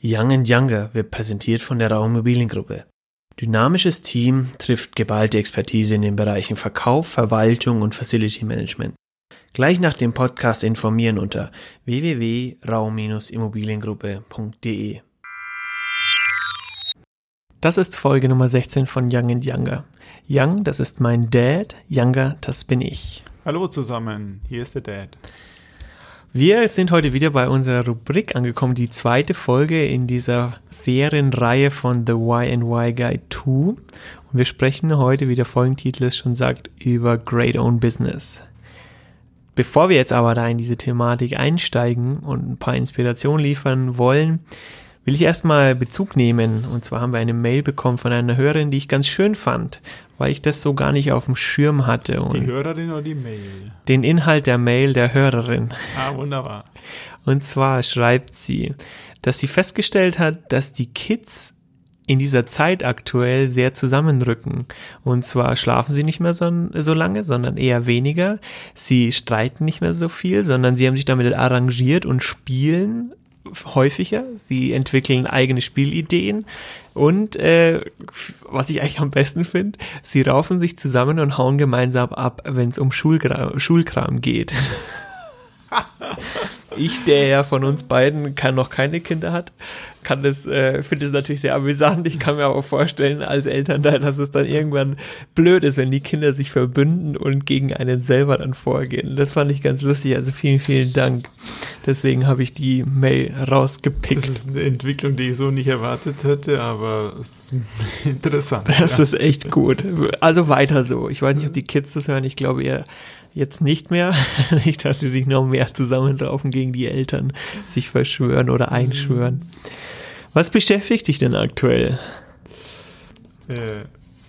Young Younger wird präsentiert von der Raumimmobiliengruppe. Dynamisches Team trifft geballte Expertise in den Bereichen Verkauf, Verwaltung und Facility Management. Gleich nach dem Podcast informieren unter www.raum-immobiliengruppe.de. Das ist Folge Nummer 16 von Young Younger. Young, das ist mein Dad, Younger, das bin ich. Hallo zusammen, hier ist der Dad. Wir sind heute wieder bei unserer Rubrik angekommen, die zweite Folge in dieser Serienreihe von The Why Guide 2. Und wir sprechen heute, wie der Folgentitel es schon sagt, über Great Own Business. Bevor wir jetzt aber da in diese Thematik einsteigen und ein paar Inspirationen liefern wollen, will ich erstmal Bezug nehmen. Und zwar haben wir eine Mail bekommen von einer Hörerin, die ich ganz schön fand, weil ich das so gar nicht auf dem Schirm hatte. Und die Hörerin oder die Mail? Den Inhalt der Mail der Hörerin. Ah, wunderbar. Und zwar schreibt sie, dass sie festgestellt hat, dass die Kids in dieser Zeit aktuell sehr zusammenrücken. Und zwar schlafen sie nicht mehr so, so, lange, sondern eher weniger. Sie streiten nicht mehr so viel, sondern sie haben sich damit arrangiert und spielen häufiger. Sie entwickeln eigene Spielideen und äh, was ich eigentlich am besten finde, sie raufen sich zusammen und hauen gemeinsam ab, wenn es um Schulkram, Schulkram geht. ich, der ja von uns beiden kann noch keine Kinder hat, kann das, äh, finde es natürlich sehr amüsant. Ich kann mir aber vorstellen, als Eltern da, dass es dann irgendwann blöd ist, wenn die Kinder sich verbünden und gegen einen selber dann vorgehen. Das fand ich ganz lustig. Also vielen, vielen Dank. Deswegen habe ich die Mail rausgepickt. Das ist eine Entwicklung, die ich so nicht erwartet hätte, aber es ist interessant. Das ja. ist echt gut. Also weiter so. Ich weiß nicht, ob die Kids das hören. Ich glaube eher, jetzt nicht mehr. nicht, dass sie sich noch mehr zusammenlaufen gegen die Eltern, sich verschwören oder einschwören. Was beschäftigt dich denn aktuell? Äh,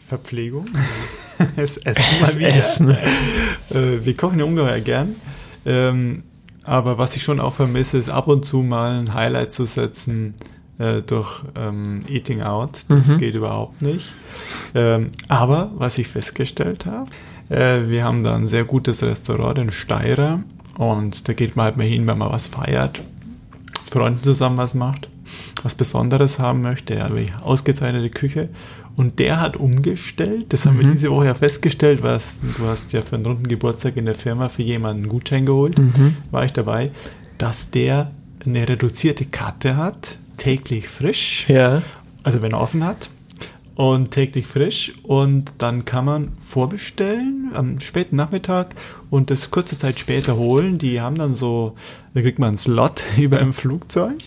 Verpflegung. es Essen mal wieder. Essen. Äh, wir kochen ja ungeheuer gern. Ähm, aber was ich schon auch vermisse, ist ab und zu mal ein Highlight zu setzen äh, durch ähm, Eating Out. Das mhm. geht überhaupt nicht. Ähm, aber was ich festgestellt habe, äh, wir haben da ein sehr gutes Restaurant in Steirer und da geht man halt mal hin, wenn man was feiert, Freunden zusammen was macht, was Besonderes haben möchte, ja, ausgezeichnete Küche. Und der hat umgestellt, das haben mhm. wir diese Woche ja festgestellt, was, du hast ja für einen runden Geburtstag in der Firma für jemanden einen Gutschein geholt, mhm. war ich dabei, dass der eine reduzierte Karte hat, täglich frisch, ja. also wenn er offen hat und täglich frisch und dann kann man vorbestellen am späten Nachmittag und das kurze Zeit später holen. Die haben dann so, da kriegt man einen Slot über im Flugzeug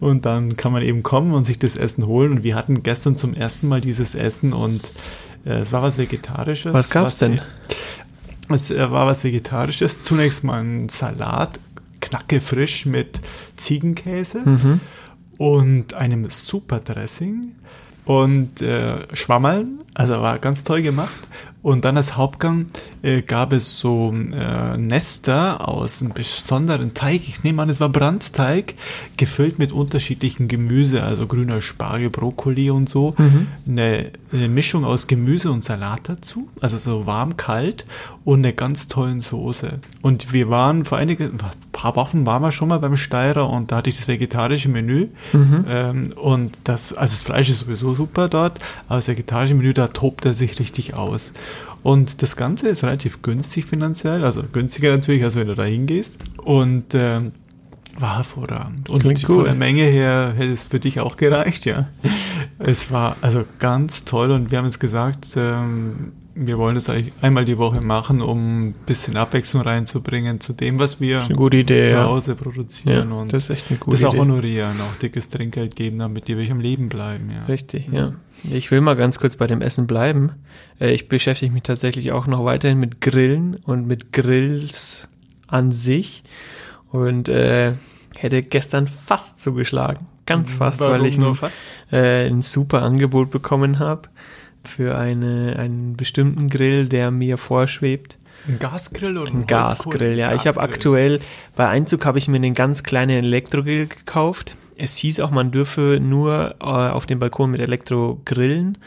und dann kann man eben kommen und sich das Essen holen und wir hatten gestern zum ersten Mal dieses Essen und äh, es war was Vegetarisches. Was gab's was, denn? Es äh, war was Vegetarisches. Zunächst mal ein Salat, knacke frisch mit Ziegenkäse mhm. und einem Super Dressing und äh, Schwammeln, also war ganz toll gemacht. Und dann als Hauptgang äh, gab es so äh, Nester aus einem besonderen Teig. Ich nehme an, es war Brandteig, gefüllt mit unterschiedlichen Gemüse, also grüner Spargel, Brokkoli und so. Mhm. Eine, eine, Mischung aus Gemüse und Salat dazu, also so warm, kalt und eine ganz tollen Soße. Und wir waren vor einigen, ein paar Wochen waren wir schon mal beim Steirer und da hatte ich das vegetarische Menü. Mhm. Ähm, und das, also das Fleisch ist sowieso super dort, aber das vegetarische Menü, da tobt er sich richtig aus. Und das Ganze ist relativ günstig finanziell, also günstiger natürlich, als wenn du da hingehst. Und äh, war hervorragend. Und Klingt von der Menge her hätte es für dich auch gereicht, ja. Es war also ganz toll und wir haben jetzt gesagt, ähm, wir wollen das eigentlich einmal die Woche machen, um ein bisschen Abwechslung reinzubringen zu dem, was wir Idee, zu Hause produzieren ja, und das, ist echt eine gute das auch honorieren, auch dickes Trinkgeld geben, damit die wirklich am Leben bleiben. Ja. Richtig, ja. Ich will mal ganz kurz bei dem Essen bleiben. Äh, ich beschäftige mich tatsächlich auch noch weiterhin mit Grillen und mit Grills an sich und äh, hätte gestern fast zugeschlagen. Ganz fast, Warum weil ich ein, äh, ein super Angebot bekommen habe für eine, einen bestimmten Grill, der mir vorschwebt. Ein Gasgrill oder ein, ein Gasgrill? Ja, Gasgrill. ich habe aktuell bei Einzug habe ich mir einen ganz kleinen Elektrogrill gekauft. Es hieß auch, man dürfe nur äh, auf dem Balkon mit Elektro grillen.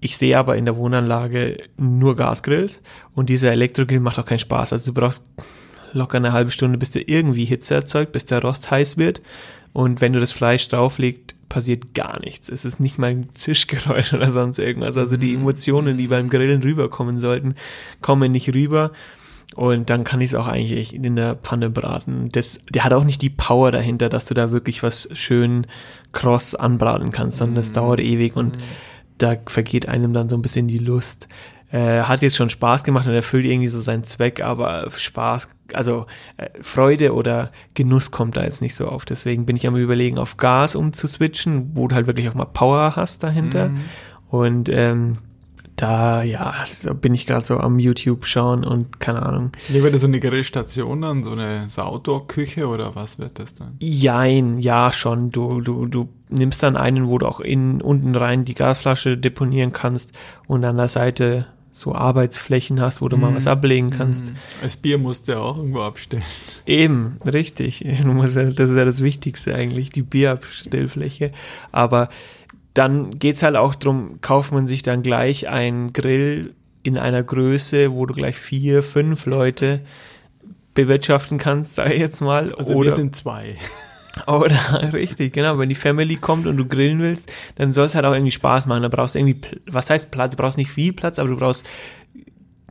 Ich sehe aber in der Wohnanlage nur Gasgrills und dieser Elektrogrill macht auch keinen Spaß. Also du brauchst locker eine halbe Stunde, bis der irgendwie Hitze erzeugt, bis der Rost heiß wird. Und wenn du das Fleisch drauflegst, passiert gar nichts. Es ist nicht mal ein Zischgeräusch oder sonst irgendwas. Also die Mhm. Emotionen, die beim Grillen rüberkommen sollten, kommen nicht rüber. Und dann kann ich es auch eigentlich in der Pfanne braten. Das, der hat auch nicht die Power dahinter, dass du da wirklich was schön kross anbraten kannst, sondern das dauert ewig und da vergeht einem dann so ein bisschen die Lust. Äh, hat jetzt schon Spaß gemacht und erfüllt irgendwie so seinen Zweck, aber Spaß, also äh, Freude oder Genuss kommt da jetzt nicht so auf. Deswegen bin ich am überlegen, auf Gas umzuswitchen, wo du halt wirklich auch mal Power hast dahinter. Und ähm, da, ja, da bin ich gerade so am YouTube schauen und keine Ahnung. Ja, wird das so eine Grillstation dann, so eine Outdoor-Küche oder was wird das dann? Jein, ja schon. Du, du, du nimmst dann einen, wo du auch in, unten rein die Gasflasche deponieren kannst und an der Seite so Arbeitsflächen hast, wo du mal was ablegen kannst. Das Bier musst du ja auch irgendwo abstellen. Eben, richtig. Das ist ja das Wichtigste eigentlich, die Bierabstellfläche. Aber dann geht's halt auch drum, kauft man sich dann gleich einen Grill in einer Größe, wo du gleich vier, fünf Leute bewirtschaften kannst, sag ich jetzt mal. Also oder wir sind zwei. oder richtig, genau. Wenn die Family kommt und du grillen willst, dann soll es halt auch irgendwie Spaß machen. Da brauchst du irgendwie, was heißt Platz? Du brauchst nicht viel Platz, aber du brauchst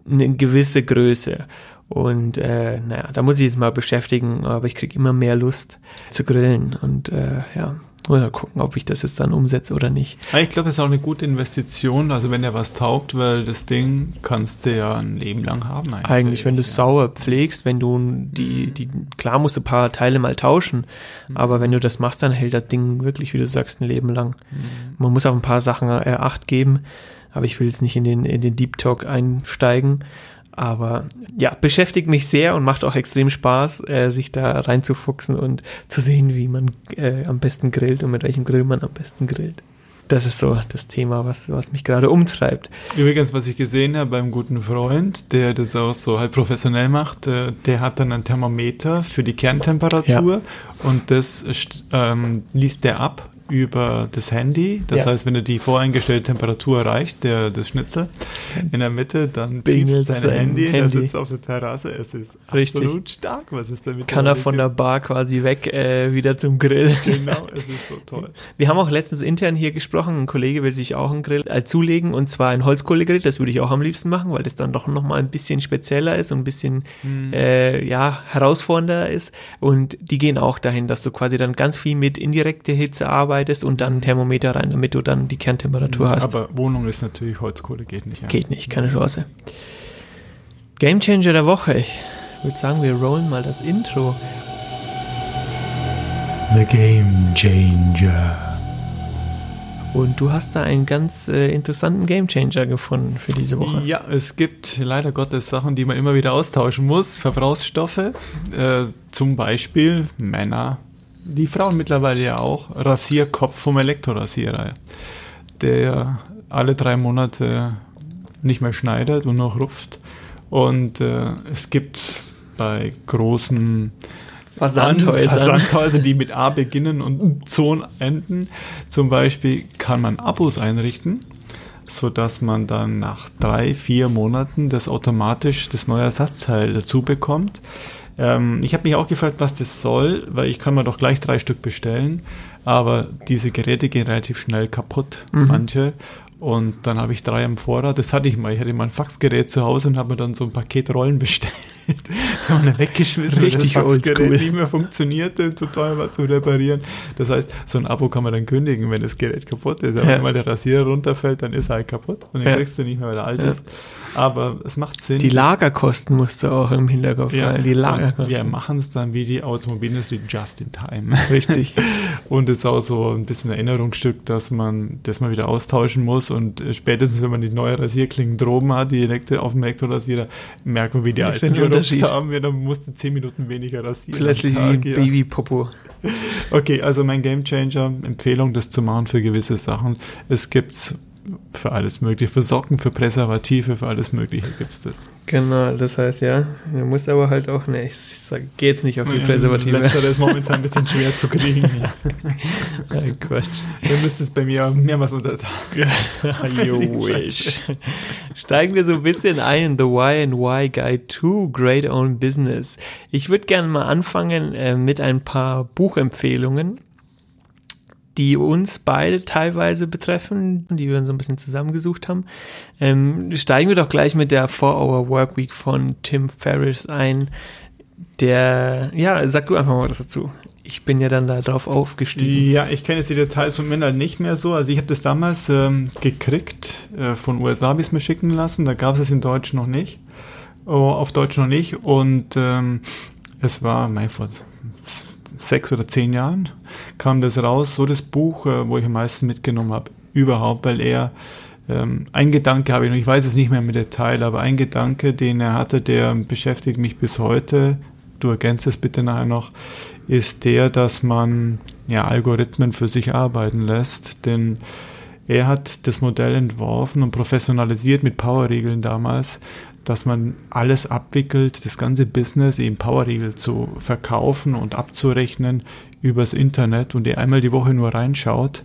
eine gewisse Größe. Und äh, naja, da muss ich jetzt mal beschäftigen, aber ich kriege immer mehr Lust zu grillen. Und äh, ja, mal gucken, ob ich das jetzt dann umsetze oder nicht. Ja, Ich glaube, das ist auch eine gute Investition. Also wenn der was taugt, weil das Ding kannst du ja ein Leben lang haben. Eigentlich, Eigentlich, wenn du es ja. sauer pflegst, wenn du die, die, klar musst du ein paar Teile mal tauschen, aber wenn du das machst, dann hält das Ding wirklich, wie du sagst, ein Leben lang. Man muss auf ein paar Sachen äh, Acht geben, aber ich will jetzt nicht in den, in den Deep Talk einsteigen. Aber ja, beschäftigt mich sehr und macht auch extrem Spaß, äh, sich da reinzufuchsen und zu sehen, wie man äh, am besten grillt und mit welchem Grill man am besten grillt. Das ist so das Thema, was, was mich gerade umtreibt. Übrigens, was ich gesehen habe beim guten Freund, der das auch so halt professionell macht, äh, der hat dann ein Thermometer für die Kerntemperatur und das ähm, liest der ab über das Handy. Das Ja. heißt, wenn er die voreingestellte Temperatur erreicht, der, das Schnitzel in der Mitte, dann piepst sein sein Handy, er Handy. sitzt auf der Terrasse. Es ist Richtig. absolut stark, was ist damit. Kann er von der Bar quasi weg äh, wieder zum Grill. Genau, es ist so toll. Wir haben auch letztens intern hier gesprochen, ein Kollege will sich auch einen Grill äh, zulegen und zwar ein Holzkohlegrill, das würde ich auch am liebsten machen, weil das dann doch nochmal ein bisschen spezieller ist und ein bisschen äh, ja, herausfordernder ist und die gehen auch dahin, dass du quasi dann ganz viel mit indirekter Hitze arbeitest und dann ein Thermometer rein, damit du dann die Kerntemperatur hast. Aber Wohnung ist natürlich Holzkohle, geht nicht. Ja. Geht nicht, keine Chance. Gamechanger der Woche. Ich würde sagen, wir rollen mal das Intro. The Game Changer. Und du hast da einen ganz äh, interessanten Gamechanger gefunden für diese Woche. Ja, es gibt leider Gottes Sachen, die man immer wieder austauschen muss. Verbrauchsstoffe, äh, zum Beispiel Männer, die Frauen mittlerweile ja auch, Rasierkopf vom Elektrorasierer, der alle drei Monate nicht mehr schneidet und noch rupft. Und äh, es gibt bei großen Versandhäusern. Versandhäuser, die mit A beginnen und Zon enden. Zum Beispiel kann man Abos einrichten, so dass man dann nach drei, vier Monaten das automatisch das neue Ersatzteil dazu bekommt. Ähm, ich habe mich auch gefragt, was das soll, weil ich kann mir doch gleich drei Stück bestellen, aber diese Geräte gehen relativ schnell kaputt, manche. Und dann habe ich drei im Vorrat. Das hatte ich mal. Ich hatte mal ein Faxgerät zu Hause und habe mir dann so ein Paket Rollen bestellt. haben wir weggeschmissen, weil Richtig das Faxgerät oldschool. nicht mehr funktionierte, zu teuer war zu reparieren. Das heißt, so ein Abo kann man dann kündigen, wenn das Gerät kaputt ist. Aber Ja. wenn mal der Rasierer runterfällt, dann ist er halt kaputt und den Ja. kriegst du nicht mehr, weil er alt Ja. ist. Aber es macht Sinn. Die Lagerkosten musst du auch im Hinterkopf ja, halten. Die Lagerkosten. wir machen es dann wie die Automobilindustrie just in time. Richtig. Und es ist auch so ein bisschen Erinnerungsstück, dass man das mal wieder austauschen muss. Und spätestens, wenn man die neue Rasierklingen droben hat, die Elektro auf dem Elektrorasierer, merkt man, wie die Das alten gerupft haben. Wir dann musste zehn Minuten weniger rasieren. Plötzlich wie Tag, ein ja. Babypopo. Okay, also mein Gamechanger, Empfehlung, das zu machen für gewisse Sachen. Es gibt's für alles Mögliche, für Socken, für Präservative, für alles Mögliche gibt's das. Genau, das heißt ja, du musst aber halt auch, ne, ich sag, geh jetzt nicht auf die Präservative. Letztere ist momentan ein bisschen schwer zu kriegen. Ja. Quatsch. Ihr müsst es bei mir mehrmals unter you wish. Steigen wir so ein bisschen ein in The Why and Why Guide to Great Own Business. Ich würde gerne mal anfangen äh, mit ein paar Buchempfehlungen, die uns beide teilweise betreffen, die wir so ein bisschen zusammengesucht haben. Ähm, steigen wir doch gleich mit der 4-Hour Workweek von Tim Ferriss ein. Der, ja, sag du einfach mal was dazu ich bin ja dann da drauf aufgestiegen. Ja, ich kenne jetzt die Details von Männern nicht mehr so. Also ich habe das damals ähm, gekriegt, äh, von USA es mir schicken lassen. Da gab es es in Deutsch noch nicht. Oh, auf Deutsch noch nicht. Und ähm, es war, mein, vor sechs oder zehn Jahren kam das raus, so das Buch, äh, wo ich am meisten mitgenommen habe, überhaupt, weil er ähm, ein Gedanke habe ich noch, ich weiß es nicht mehr im Detail, aber ein Gedanke, den er hatte, der beschäftigt mich bis heute, du ergänzt es bitte nachher noch, ist der, dass man ja, Algorithmen für sich arbeiten lässt, denn er hat das Modell entworfen und professionalisiert mit Powerregeln damals, dass man alles abwickelt, das ganze Business eben Powerregel zu verkaufen und abzurechnen übers Internet und er einmal die Woche nur reinschaut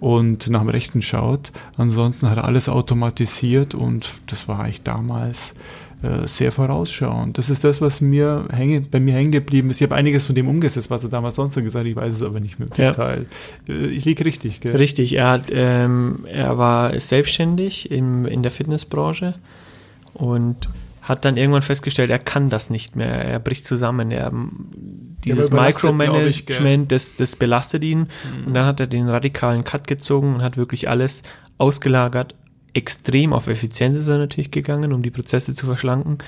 und nach dem Rechten schaut. Ansonsten hat er alles automatisiert und das war eigentlich damals äh, sehr vorausschauend. Das ist das, was mir hänge, bei mir hängen geblieben ist. Ich habe einiges von dem umgesetzt, was er damals sonst so gesagt hat. Ich weiß es aber nicht mehr ja. Äh, ich liege richtig, gell? Richtig. Er, hat, ähm, er war selbstständig im, in der Fitnessbranche und hat dann irgendwann festgestellt, er kann das nicht mehr. Er bricht zusammen. Er, dieses Micromanagement, das, das belastet ihn. Mhm. Und dann hat er den radikalen Cut gezogen und hat wirklich alles ausgelagert extrem auf Effizienz ist er natürlich gegangen, um die Prozesse zu verschlanken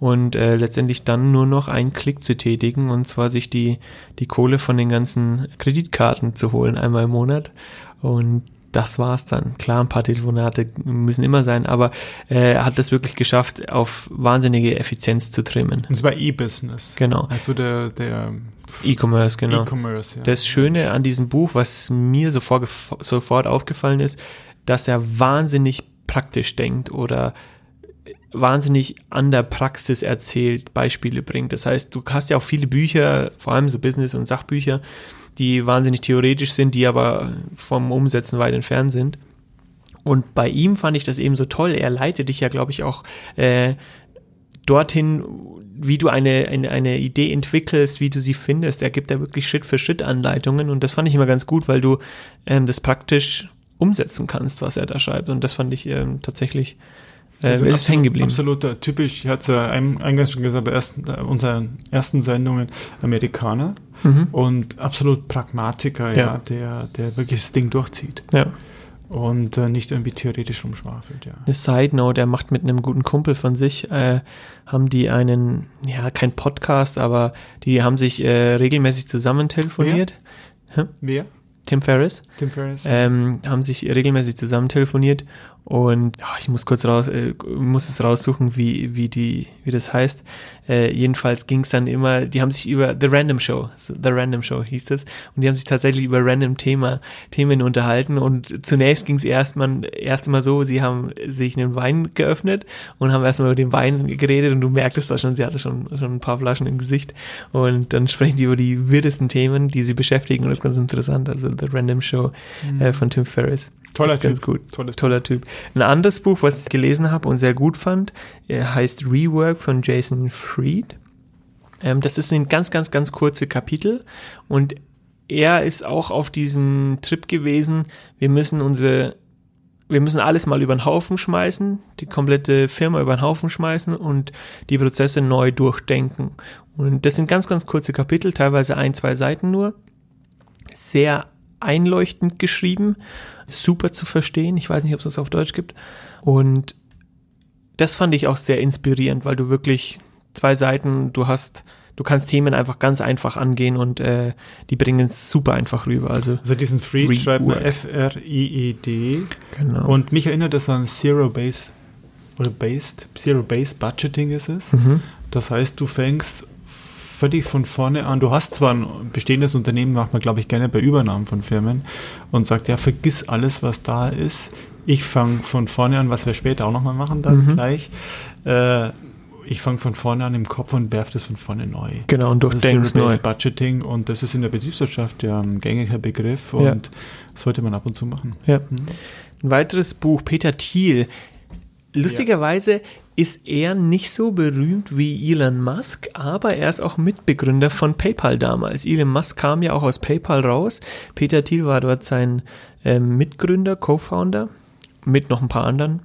und äh, letztendlich dann nur noch einen Klick zu tätigen und zwar sich die, die Kohle von den ganzen Kreditkarten zu holen, einmal im Monat. Und das war's dann. Klar, ein paar Telefonate müssen immer sein, aber äh, er hat es wirklich geschafft, auf wahnsinnige Effizienz zu trimmen. Und zwar E-Business. Genau. Also der, der E-Commerce, genau. E-Commerce, ja. Das Schöne an diesem Buch, was mir sofort, sofort aufgefallen ist, dass er wahnsinnig praktisch denkt oder wahnsinnig an der Praxis erzählt, Beispiele bringt. Das heißt, du hast ja auch viele Bücher, vor allem so Business- und Sachbücher, die wahnsinnig theoretisch sind, die aber vom Umsetzen weit entfernt sind. Und bei ihm fand ich das eben so toll. Er leitet dich ja, glaube ich, auch äh, dorthin, wie du eine, eine, eine Idee entwickelst, wie du sie findest. Er gibt ja wirklich Schritt für Schritt Anleitungen und das fand ich immer ganz gut, weil du ähm, das praktisch umsetzen kannst, was er da schreibt. Und das fand ich ähm, tatsächlich äh, also ist hängen geblieben. Absoluter typisch, ich hatte ja eingangs schon gesagt, bei ersten, äh, unseren ersten Sendungen Amerikaner mhm. und absolut Pragmatiker, ja. ja, der, der wirklich das Ding durchzieht. Ja. Und äh, nicht irgendwie theoretisch rumschwafelt, ja. Eine Side Note, er macht mit einem guten Kumpel von sich, äh, haben die einen, ja, kein Podcast, aber die haben sich äh, regelmäßig zusammen telefoniert. Wer? Hm? Wer? Tim Ferriss. Tim Ferriss. Ähm, haben sich regelmäßig zusammen telefoniert und oh, ich muss kurz raus, äh, muss es raussuchen, wie, wie die, wie das heißt. Äh, jedenfalls ging es dann immer, die haben sich über The Random Show, The Random Show hieß das, und die haben sich tatsächlich über random Thema, Themen unterhalten. Und zunächst ging es erstmal erst mal so, sie haben sich einen Wein geöffnet und haben erstmal über den Wein geredet und du merktest da schon, sie hatte schon, schon ein paar Flaschen im Gesicht. Und dann sprechen die über die wirdesten Themen, die sie beschäftigen und das ist ganz interessant. Also The Random Show mhm. äh, von Tim Ferriss. Toller Typ. Ganz gut. Toller, Toller Typ. Ein anderes Buch, was ich gelesen habe und sehr gut fand, äh, heißt Rework von Jason Fried. Ähm, das ist ein ganz, ganz, ganz kurze Kapitel und er ist auch auf diesem Trip gewesen. Wir müssen unsere, wir müssen alles mal über den Haufen schmeißen, die komplette Firma über den Haufen schmeißen und die Prozesse neu durchdenken. Und das sind ganz, ganz kurze Kapitel, teilweise ein, zwei Seiten nur. Sehr einleuchtend geschrieben, super zu verstehen. Ich weiß nicht, ob es das auf Deutsch gibt. Und das fand ich auch sehr inspirierend, weil du wirklich zwei Seiten, du hast, du kannst Themen einfach ganz einfach angehen und äh, die bringen es super einfach rüber. Also, also diesen Fried schreibt man F-R-I-E-D. Genau. Und mich erinnert das an Zero Base oder Based, Zero Base Budgeting ist es. Mhm. Das heißt, du fängst völlig von vorne an. Du hast zwar ein bestehendes Unternehmen, macht man, glaube ich, gerne bei Übernahmen von Firmen und sagt, ja, vergiss alles, was da ist. Ich fange von vorne an, was wir später auch nochmal machen, dann mhm. gleich. Äh, ich fange von vorne an im Kopf und werfe das von vorne neu. Genau, und durchdenkst neu. Budgeting und das ist in der Betriebswirtschaft ja ein gängiger Begriff und ja. sollte man ab und zu machen. Ja. Mhm. Ein weiteres Buch, Peter Thiel. Lustigerweise ja. ist er nicht so berühmt wie Elon Musk, aber er ist auch Mitbegründer von PayPal damals. Elon Musk kam ja auch aus PayPal raus. Peter Thiel war dort sein äh, Mitgründer, Co-Founder, mit noch ein paar anderen.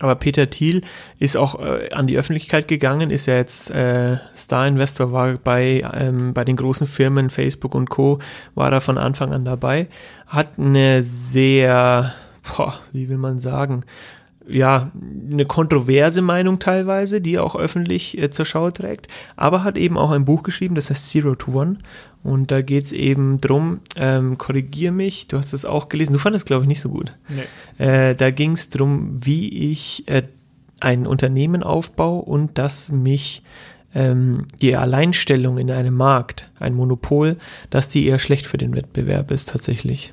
Aber Peter Thiel ist auch äh, an die Öffentlichkeit gegangen, ist ja jetzt äh, Star-Investor, war bei, ähm, bei den großen Firmen Facebook und Co. war er von Anfang an dabei, hat eine sehr, boah, wie will man sagen, ja, eine kontroverse Meinung teilweise, die er auch öffentlich äh, zur Schau trägt, aber hat eben auch ein Buch geschrieben, das heißt Zero to One. Und da geht's eben drum, ähm, korrigier mich, du hast es auch gelesen, du fandest glaube ich nicht so gut. Nee. Äh, da ging's drum, wie ich äh, ein Unternehmen aufbaue und dass mich ähm, die Alleinstellung in einem Markt, ein Monopol, dass die eher schlecht für den Wettbewerb ist tatsächlich.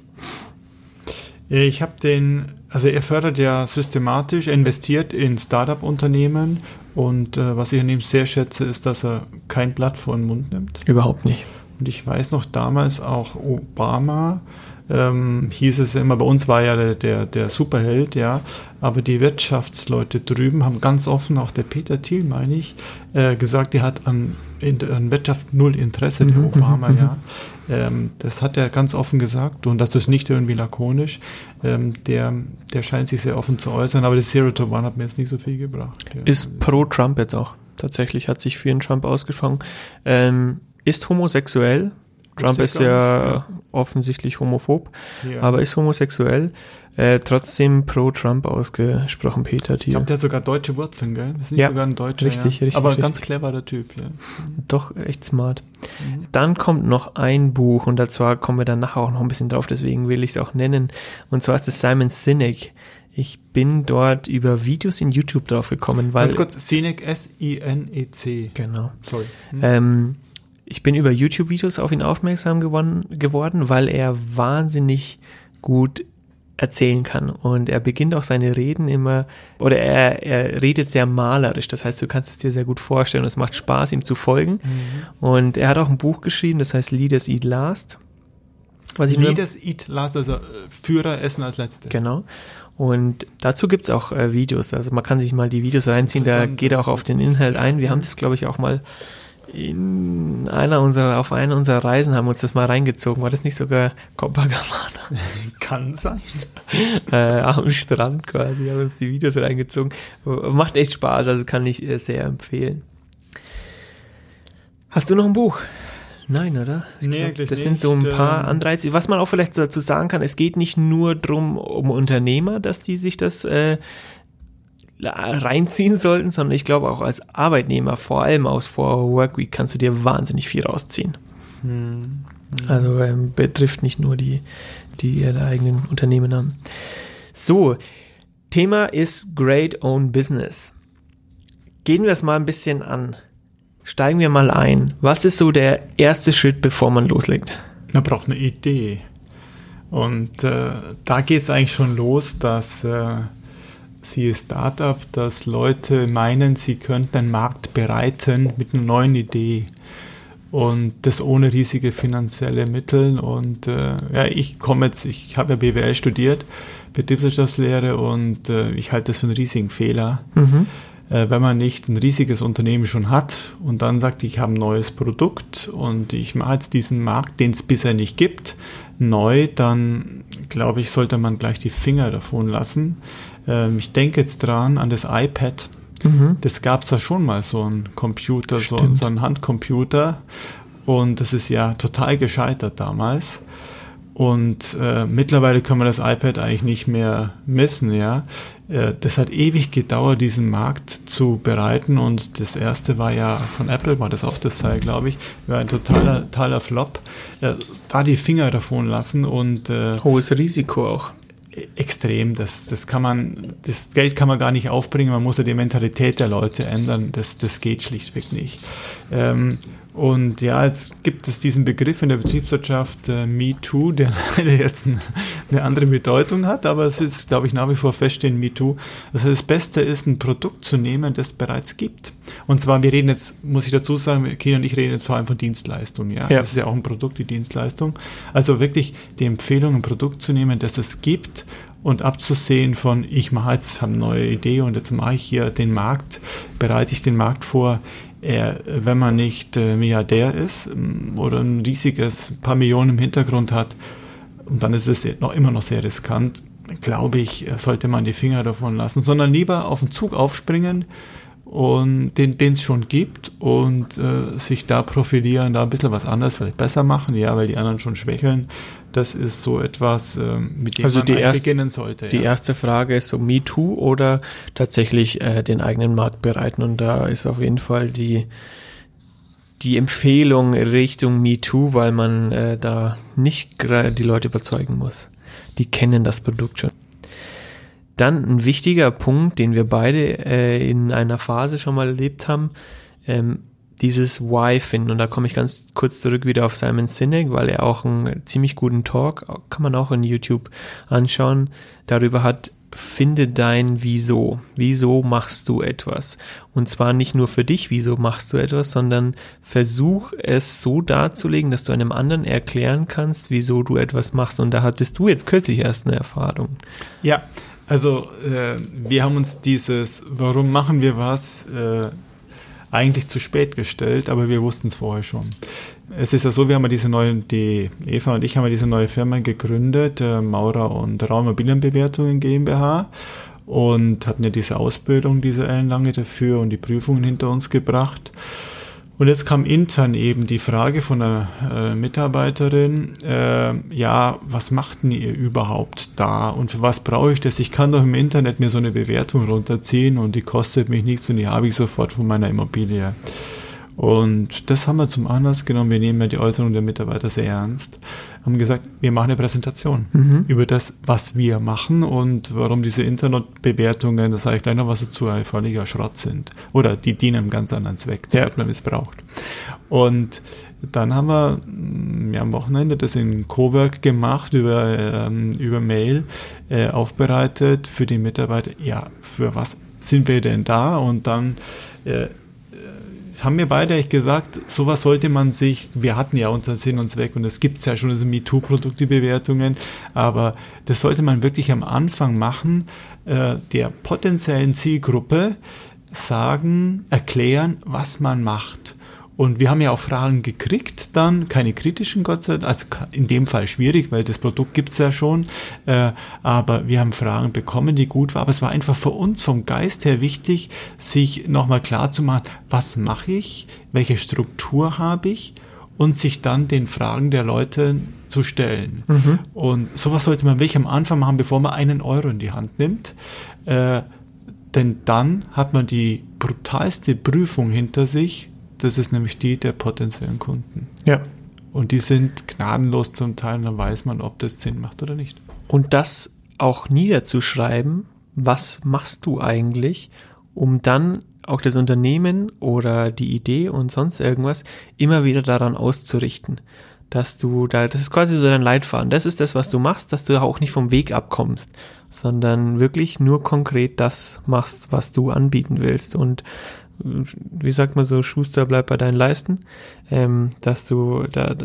Ich habe den, also er fördert ja systematisch, investiert in Startup-Unternehmen und äh, was ich an ihm sehr schätze, ist, dass er kein Blatt vor den Mund nimmt. Überhaupt nicht. Und ich weiß noch damals auch Obama, ähm, hieß es immer, bei uns war ja der, der, der, Superheld, ja, aber die Wirtschaftsleute drüben haben ganz offen, auch der Peter Thiel, meine ich, äh, gesagt, der hat an, in, an Wirtschaft null Interesse, der mhm. Obama, ja. Ähm, das hat er ganz offen gesagt und das ist nicht irgendwie lakonisch. Ähm, der, der scheint sich sehr offen zu äußern, aber das Zero to One hat mir jetzt nicht so viel gebracht. Ja. Ist pro Trump jetzt auch. Tatsächlich hat sich für den Trump ausgesprochen. Ähm, ist homosexuell. Trump ist ja offensichtlich homophob, ja. aber ist homosexuell. Äh, trotzdem pro Trump ausgesprochen, Peter Thiel. Ich glaube, der hat sogar deutsche Wurzeln, gell? Das ist nicht ja, sogar ein Deutscher. Richtig, ja. richtig. Aber richtig. ganz cleverer Typ, ja. Doch, echt smart. Mhm. Dann kommt noch ein Buch und zwar kommen wir dann nachher auch noch ein bisschen drauf, deswegen will ich es auch nennen. Und zwar ist es Simon Sinek. Ich bin dort über Videos in YouTube drauf gekommen, weil. Ganz kurz, Sinek, S-I-N-E-C. Genau. Sorry. Mhm. Ähm, ich bin über YouTube-Videos auf ihn aufmerksam geworden, geworden, weil er wahnsinnig gut erzählen kann. Und er beginnt auch seine Reden immer, oder er, er redet sehr malerisch. Das heißt, du kannst es dir sehr gut vorstellen und es macht Spaß, ihm zu folgen. Mhm. Und er hat auch ein Buch geschrieben, das heißt Leaders Eat Last. Was ich Leaders Eat Last, also äh, Führer essen als Letzte. Genau. Und dazu gibt's auch äh, Videos. Also man kann sich mal die Videos reinziehen, da geht er auch auf den Inhalt ein. Wir haben das, glaube ich, auch mal in einer unserer, auf einer unserer Reisen haben wir uns das mal reingezogen. War das nicht sogar Copacabana? Kann sein. äh, am Strand quasi haben wir uns die Videos reingezogen. Macht echt Spaß, also kann ich sehr empfehlen. Hast du noch ein Buch? Nein, oder? Ich nee, glaub, das sind so ein paar ähm, Anreize. Was man auch vielleicht dazu sagen kann, es geht nicht nur drum um Unternehmer, dass die sich das äh, reinziehen sollten, sondern ich glaube auch als Arbeitnehmer, vor allem aus For Workweek, kannst du dir wahnsinnig viel rausziehen. Hm. Also ähm, betrifft nicht nur die, die ihre eigenen Unternehmen haben. So, Thema ist Great Own Business. Gehen wir es mal ein bisschen an. Steigen wir mal ein. Was ist so der erste Schritt, bevor man loslegt? Man braucht eine Idee. Und äh, da geht es eigentlich schon los, dass äh, siehe Startup, dass Leute meinen, sie könnten einen Markt bereiten mit einer neuen Idee und das ohne riesige finanzielle Mittel. Und äh, ja, ich komme jetzt, ich habe ja BWL studiert, Betriebswirtschaftslehre und äh, ich halte das für einen riesigen Fehler. Mhm. Äh, wenn man nicht ein riesiges Unternehmen schon hat und dann sagt, ich habe ein neues Produkt und ich mache jetzt diesen Markt, den es bisher nicht gibt, neu, dann glaube ich, sollte man gleich die Finger davon lassen. Ähm, ich denke jetzt dran an das iPad. Mhm. Das gab es ja schon mal, so ein Computer, so, so ein Handcomputer. Und das ist ja total gescheitert damals. Und äh, mittlerweile können wir das iPad eigentlich nicht mehr messen, ja. Äh, das hat ewig gedauert, diesen Markt zu bereiten. Und das erste war ja von Apple, war das auch das Teil, glaube ich, war ein totaler, totaler Flop. Äh, da die Finger davon lassen und äh, hohes Risiko auch extrem. Das, das kann man, das Geld kann man gar nicht aufbringen. Man muss ja die Mentalität der Leute ändern. Das, das geht schlichtweg nicht. Ähm, Und ja, jetzt gibt es diesen Begriff in der Betriebswirtschaft äh, MeToo, der jetzt ein, eine andere Bedeutung hat, aber es ist, glaube ich, nach wie vor feststehen MeToo. Also das Beste ist, ein Produkt zu nehmen, das es bereits gibt. Und zwar, wir reden jetzt, muss ich dazu sagen, Kina und ich reden jetzt vor allem von Dienstleistungen. Ja? ja. Das ist ja auch ein Produkt, die Dienstleistung. Also wirklich die Empfehlung, ein Produkt zu nehmen, das es gibt und abzusehen von, ich mache jetzt, habe eine neue Idee und jetzt mache ich hier den Markt, bereite ich den Markt vor, er, wenn man nicht äh, Milliardär ist ähm, oder ein riesiges paar Millionen im Hintergrund hat, und dann ist es noch immer noch sehr riskant, glaube ich, sollte man die Finger davon lassen, sondern lieber auf den Zug aufspringen und den es schon gibt und äh, sich da profilieren, da ein bisschen was anderes vielleicht besser machen, ja, weil die anderen schon schwächeln. Das ist so etwas, äh, mit dem also man erst, beginnen sollte. Die ja. erste Frage ist so MeToo oder tatsächlich äh, den eigenen Markt bereiten und da ist auf jeden Fall die die Empfehlung Richtung MeToo, weil man äh, da nicht die Leute überzeugen muss. Die kennen das Produkt schon. Dann ein wichtiger Punkt, den wir beide äh, in einer Phase schon mal erlebt haben, ähm, dieses Why finden. Und da komme ich ganz kurz zurück wieder auf Simon Sinek, weil er auch einen ziemlich guten Talk, kann man auch in YouTube anschauen, darüber hat, finde dein Wieso. Wieso machst du etwas? Und zwar nicht nur für dich, wieso machst du etwas, sondern versuch es so darzulegen, dass du einem anderen erklären kannst, wieso du etwas machst. Und da hattest du jetzt kürzlich erst eine Erfahrung. Ja, also äh, wir haben uns dieses, warum machen wir was, äh, eigentlich zu spät gestellt, aber wir wussten es vorher schon. Es ist ja so, wir haben ja diese neue, die Eva und ich haben ja diese neue Firma gegründet, äh, Maurer und Raumimmobilienbewertungen GmbH und hatten ja diese Ausbildung, diese ellenlange dafür und die Prüfungen hinter uns gebracht. Und jetzt kam intern eben die Frage von einer äh, Mitarbeiterin, äh, ja, was macht denn ihr überhaupt da und für was brauche ich das? Ich kann doch im Internet mir so eine Bewertung runterziehen und die kostet mich nichts und die habe ich sofort von meiner Immobilie. Und das haben wir zum Anlass genommen. Wir nehmen ja die Äußerung der Mitarbeiter sehr ernst. Haben gesagt, wir machen eine Präsentation mhm. über das, was wir machen und warum diese Internetbewertungen, da sage ich gleich noch was dazu, ein völliger Schrott sind. Oder die dienen einem ganz anderen Zweck, der ja. wird man missbraucht. Und dann haben wir ja, am Wochenende das in Cowork gemacht, über, ähm, über Mail äh, aufbereitet für die Mitarbeiter. Ja, für was sind wir denn da? Und dann äh, haben mir beide echt gesagt, sowas sollte man sich, wir hatten ja unseren Sinn und Zweck und es gibt ja schon diese MeToo-Produktebewertungen, aber das sollte man wirklich am Anfang machen, äh, der potenziellen Zielgruppe sagen, erklären, was man macht. Und wir haben ja auch Fragen gekriegt, dann keine kritischen, Gott sei Dank, also in dem Fall schwierig, weil das Produkt gibt's ja schon, äh, aber wir haben Fragen bekommen, die gut waren. Aber es war einfach für uns vom Geist her wichtig, sich nochmal klar zu machen, was mache ich, welche Struktur habe ich und sich dann den Fragen der Leute zu stellen. Mhm. Und sowas sollte man wirklich am Anfang machen, bevor man einen Euro in die Hand nimmt. Äh, denn dann hat man die brutalste Prüfung hinter sich, das ist nämlich die der potenziellen Kunden. Ja. Und die sind gnadenlos zum Teil, dann weiß man, ob das Sinn macht oder nicht. Und das auch niederzuschreiben, was machst du eigentlich, um dann auch das Unternehmen oder die Idee und sonst irgendwas immer wieder daran auszurichten. Dass du da, das ist quasi so dein Leitfaden. Das ist das, was du machst, dass du auch nicht vom Weg abkommst, sondern wirklich nur konkret das machst, was du anbieten willst. Und wie sagt man so, Schuster bleibt bei deinen Leisten, ähm, dass du da,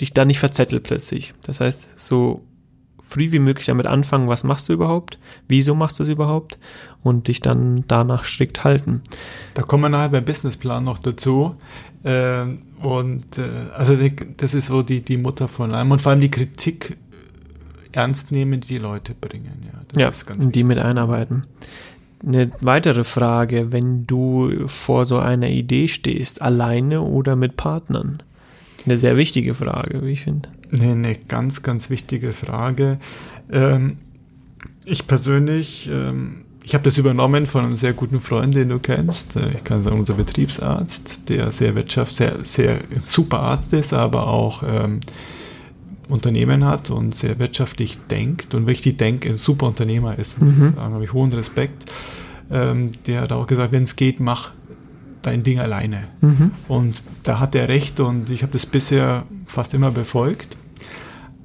dich da nicht verzettelt plötzlich. Das heißt, so früh wie möglich damit anfangen, was machst du überhaupt, wieso machst du es überhaupt und dich dann danach strikt halten. Da kommen wir nachher beim Businessplan noch dazu. Äh, und äh, also das ist so die, die Mutter von allem und vor allem die Kritik ernst nehmen, die die Leute bringen. Ja, das ja ist ganz und die mit einarbeiten. Eine weitere Frage, wenn du vor so einer Idee stehst, alleine oder mit Partnern? Eine sehr wichtige Frage, wie ich finde. Nee, eine ganz, ganz wichtige Frage. Ähm, ich persönlich, ähm, ich habe das übernommen von einem sehr guten Freund, den du kennst. Äh, ich kann sagen, unser Betriebsarzt, der sehr wirtschaft, sehr, sehr super Arzt ist, aber auch ähm, Unternehmen hat und sehr wirtschaftlich denkt und wirklich denkt, ein super Unternehmer ist, muss mhm. ich sagen, habe ich hohen Respekt. Ähm, der hat auch gesagt, wenn es geht, mach dein Ding alleine. Mhm. Und da hat er recht und ich habe das bisher fast immer befolgt.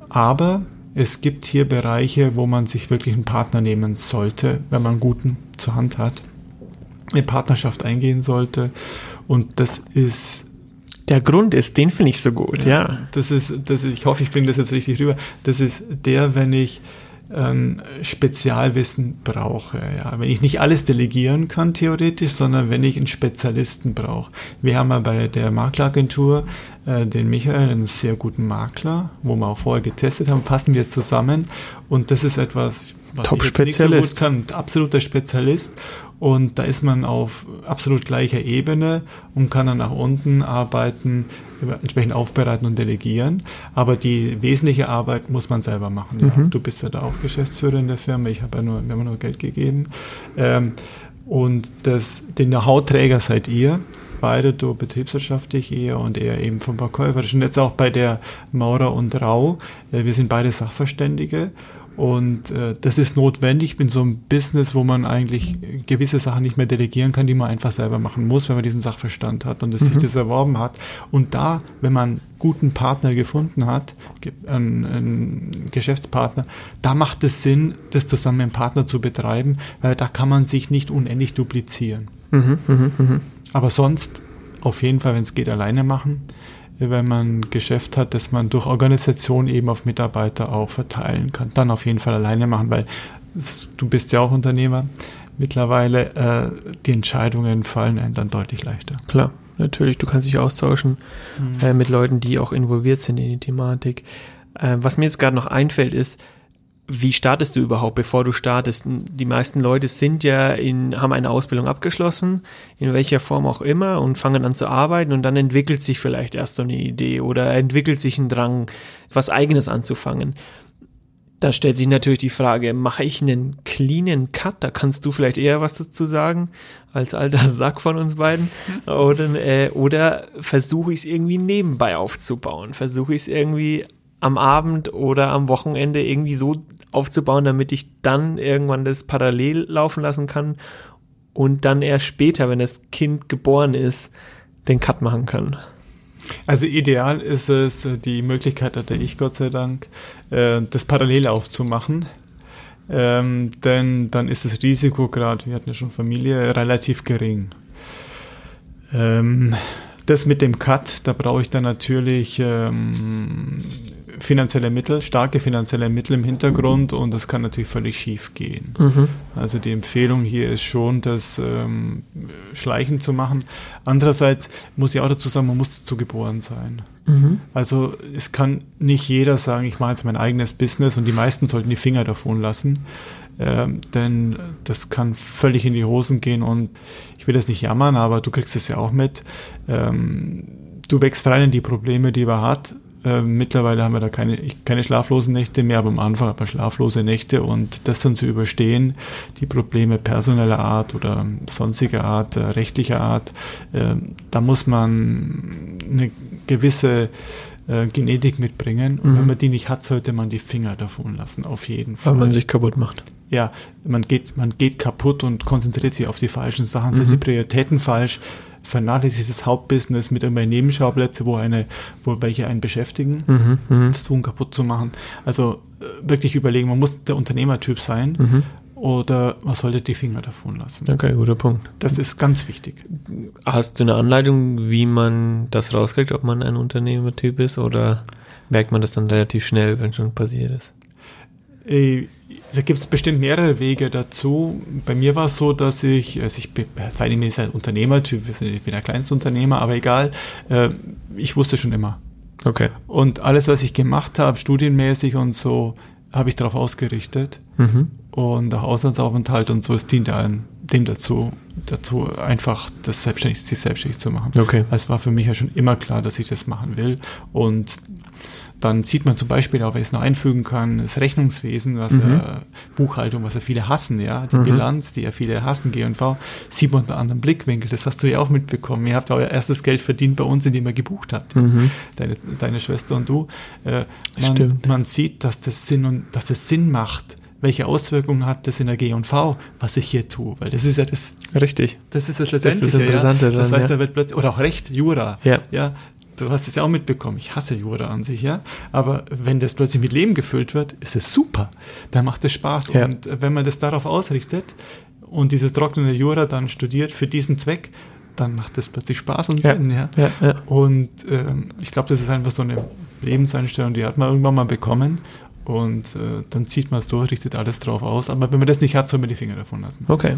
Aber es gibt hier Bereiche, wo man sich wirklich einen Partner nehmen sollte, wenn man einen guten zur Hand hat, eine Partnerschaft eingehen sollte. Und das ist Der Grund ist, den finde ich so gut, ja. das ist, das ist, ich hoffe, ich bringe das jetzt richtig rüber. Das ist der, wenn ich ähm, Spezialwissen brauche. Ja. Wenn ich nicht alles delegieren kann, theoretisch, sondern wenn ich einen Spezialisten brauche. Wir haben ja bei der Makleragentur äh, den Michael, einen sehr guten Makler, wo wir auch vorher getestet haben, passen wir zusammen. Und das ist etwas, nicht so Top-Spezialist. kann. Absoluter Spezialist. Und da ist man auf absolut gleicher Ebene und kann dann nach unten arbeiten, entsprechend aufbereiten und delegieren. Aber die wesentliche Arbeit muss man selber machen. Ja. Mhm. Du bist ja da auch Geschäftsführer in der Firma. Ich habe ja nur, wir haben nur Geld gegeben. Ähm, und das, den Know-how-Träger seid ihr. Beide, du betriebswirtschaftlich eher und er eben vom Verkäuferischen. Jetzt auch bei der Maurer und Rau. Äh, wir sind beide Sachverständige. Und äh, das ist notwendig. Bin so ein Business, wo man eigentlich gewisse Sachen nicht mehr delegieren kann, die man einfach selber machen muss, wenn man diesen Sachverstand hat und das, sich das erworben hat. Und da, wenn man einen guten Partner gefunden hat, einen, einen Geschäftspartner, da macht es Sinn, das zusammen mit dem Partner zu betreiben, weil da kann man sich nicht unendlich duplizieren. Mhm, mhm, mhm. Aber sonst auf jeden Fall, wenn es geht, alleine machen. Wenn man ein Geschäft hat, das man durch Organisation eben auf Mitarbeiter auch verteilen kann, dann auf jeden Fall alleine machen, weil du bist ja auch Unternehmer. Mittlerweile äh, die Entscheidungen fallen einem dann deutlich leichter. Klar, natürlich, du kannst dich austauschen äh, mit Leuten, die auch involviert sind in die Thematik. Äh, was mir jetzt gerade noch einfällt, ist, wie startest du überhaupt, bevor du startest? Die meisten Leute sind ja in, haben eine Ausbildung abgeschlossen, in welcher Form auch immer, und fangen an zu arbeiten und dann entwickelt sich vielleicht erst so eine Idee oder entwickelt sich ein Drang, was eigenes anzufangen. Da stellt sich natürlich die Frage, mache ich einen cleanen Cut? Da kannst du vielleicht eher was dazu sagen, als alter Sack von uns beiden. Oder, äh, oder versuche ich es irgendwie nebenbei aufzubauen? Versuche ich es irgendwie am Abend oder am Wochenende irgendwie so aufzubauen, damit ich dann irgendwann das parallel laufen lassen kann und dann erst später, wenn das Kind geboren ist, den Cut machen kann. Also ideal ist es, die Möglichkeit hatte ich Gott sei Dank, äh, das parallel aufzumachen. Ähm, denn dann ist das Risiko gerade, wir hatten ja schon Familie, relativ gering. Ähm, das mit dem Cut, da brauche ich dann natürlich ähm, finanzielle Mittel, starke finanzielle Mittel im Hintergrund und das kann natürlich völlig schief gehen. Mhm. Also die Empfehlung hier ist schon, das ähm, schleichend zu machen. Andererseits muss ich auch dazu sagen, man muss dazu geboren sein. Mhm. Also es kann nicht jeder sagen, ich mache jetzt mein eigenes Business und die meisten sollten die Finger davon lassen. Ähm, denn das kann völlig in die Hosen gehen und ich will das nicht jammern, aber du kriegst es ja auch mit. Ähm, du wächst rein in die Probleme, die man hat. Ähm, mittlerweile haben wir da keine, keine schlaflosen Nächte mehr, aber am Anfang hat man schlaflose Nächte und das dann zu überstehen, die Probleme personeller Art oder sonstiger Art, äh, rechtlicher Art, ähm, da muss man eine gewisse äh, Genetik mitbringen. Und Mhm. wenn man die nicht hat, sollte man die Finger davon lassen, auf jeden Fall. Weil man sich kaputt macht. Ja, man geht, man geht kaputt und konzentriert sich auf die falschen Sachen, setzt die Prioritäten falsch, vernachlässigt das Hauptbusiness mit irgendwelchen Nebenschauplätze, wo eine, wo welche einen beschäftigen, Mhm. Mhm. versuchen kaputt zu machen. Also äh, wirklich überlegen, man muss der Unternehmertyp sein Mhm. oder man sollte die Finger davon lassen. Okay, guter Punkt. Das ist ganz wichtig. Hast du eine Anleitung, wie man das rauskriegt, ob man ein Unternehmertyp ist oder merkt man das dann relativ schnell, wenn schon passiert ist? Äh, Da gibt es bestimmt mehrere Wege dazu. Bei mir war es so, dass ich, also ich bin, sei ich bin ein Unternehmertyp, ich bin der kleinste Unternehmer, aber egal, äh, ich wusste schon immer. Okay. Und alles, was ich gemacht habe, studienmäßig und so, habe ich darauf ausgerichtet. Mhm. Und auch Auslandsaufenthalt und so, es dient einem, dem dazu, dazu einfach das selbstständig, sich selbstständig zu machen. Okay. Es war für mich ja schon immer klar, dass ich das machen will. Und dann sieht man zum Beispiel auch, wer es noch einfügen kann, das Rechnungswesen, was Mhm. ja, Buchhaltung, was ja viele hassen, ja, die Mhm. Bilanz, die ja viele hassen, G&V, sieht man unter einem anderen Blickwinkel. Das hast du ja auch mitbekommen. Ihr habt euer erstes Geld verdient bei uns, indem ihr gebucht habt Mhm. deine, deine Schwester und du. Äh, man, Stimmt. man sieht, dass das Sinn und dass das Sinn macht, welche Auswirkungen hat das in der G&V, was ich hier tue? Weil das ist ja das. Richtig. Das ist das Letztendliche. Das ist das Interessante. Ja? Das heißt, da wird plötzlich, oder auch Recht, Jura. Ja. ja du hast es ja auch mitbekommen, ich hasse Jura an sich, ja. Aber wenn das plötzlich mit Leben gefüllt wird, ist es super. Dann macht es Spaß. Ja. Und wenn man das darauf ausrichtet und dieses trockene Jura dann studiert für diesen Zweck, dann macht das plötzlich Spaß und Ja. Sinn, ja. Ja, ja. Und ähm, ich glaube, das ist einfach so eine Lebenseinstellung, die hat man irgendwann mal bekommen. Und äh, dann zieht man es durch, richtet alles drauf aus. Aber wenn man das nicht hat, soll man die Finger davon lassen. Okay.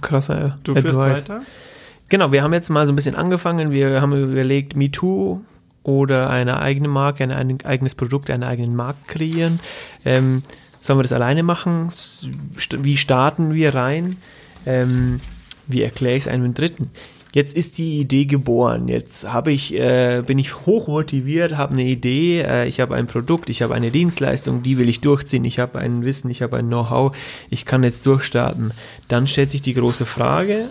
Krasser Du führst Advice. weiter? Genau, wir haben jetzt mal so ein bisschen angefangen. Wir haben überlegt, MeToo oder eine eigene Marke, ein, eigenes Produkt, einen eigenen Markt kreieren. Ähm, sollen wir das alleine machen? Wie starten wir rein? Ähm, wie erkläre ich es einem Dritten? Jetzt ist die Idee geboren. Jetzt habe ich, äh, bin ich hoch motiviert, habe eine Idee, äh, ich habe ein Produkt, ich habe eine Dienstleistung, die will ich durchziehen, ich habe ein Wissen, ich habe ein Know-how, ich kann jetzt durchstarten. Dann stellt sich die große Frage,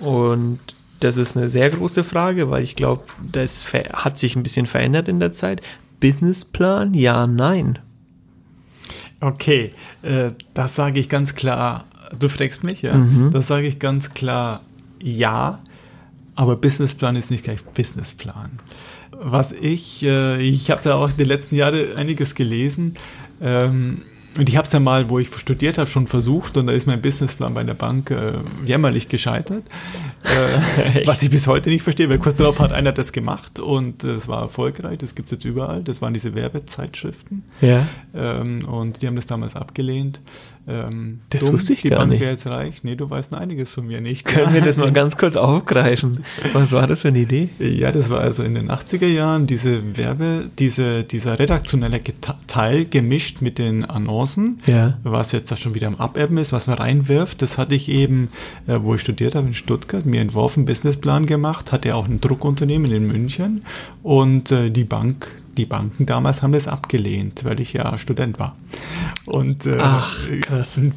und das ist eine sehr große Frage, weil ich glaube, das hat sich ein bisschen verändert in der Zeit. Businessplan, ja, nein. Okay, äh, das sage ich ganz klar. Du fragst mich, ja? Mhm. Das sage ich ganz klar ja, aber Businessplan ist nicht gleich Businessplan. Was ich, äh, ich habe da auch die letzten Jahre einiges gelesen. Ähm, und ich habe es ja mal, wo ich studiert habe, schon versucht und da ist mein Businessplan bei der Bank äh, jämmerlich gescheitert. Äh, was ich bis heute nicht verstehe, weil kurz darauf hat einer das gemacht und äh, es war erfolgreich. Das gibt es jetzt überall. Das waren diese Werbezeitschriften. Ja. Ähm, und die haben das damals abgelehnt. Ähm, Das wusste ich die gar Bank nicht. wäre jetzt reich. Nee, du weißt einiges von mir nicht. Können wir das mal ganz kurz aufgreifen? Was war das für eine Idee? Ja, das war also in den 80er Jahren diese Werbe, diese, dieser redaktionelle Teil gemischt mit den Annoncen, Ja. was jetzt da schon wieder am Abebben ist, was man reinwirft. Das hatte ich eben, äh, wo ich studiert habe in Stuttgart, mir entworfen, Businessplan gemacht, hatte auch ein Druckunternehmen in München und äh, die Bank, die Banken damals haben das abgelehnt, weil ich ja Student war. Und äh, Ach, krass. ein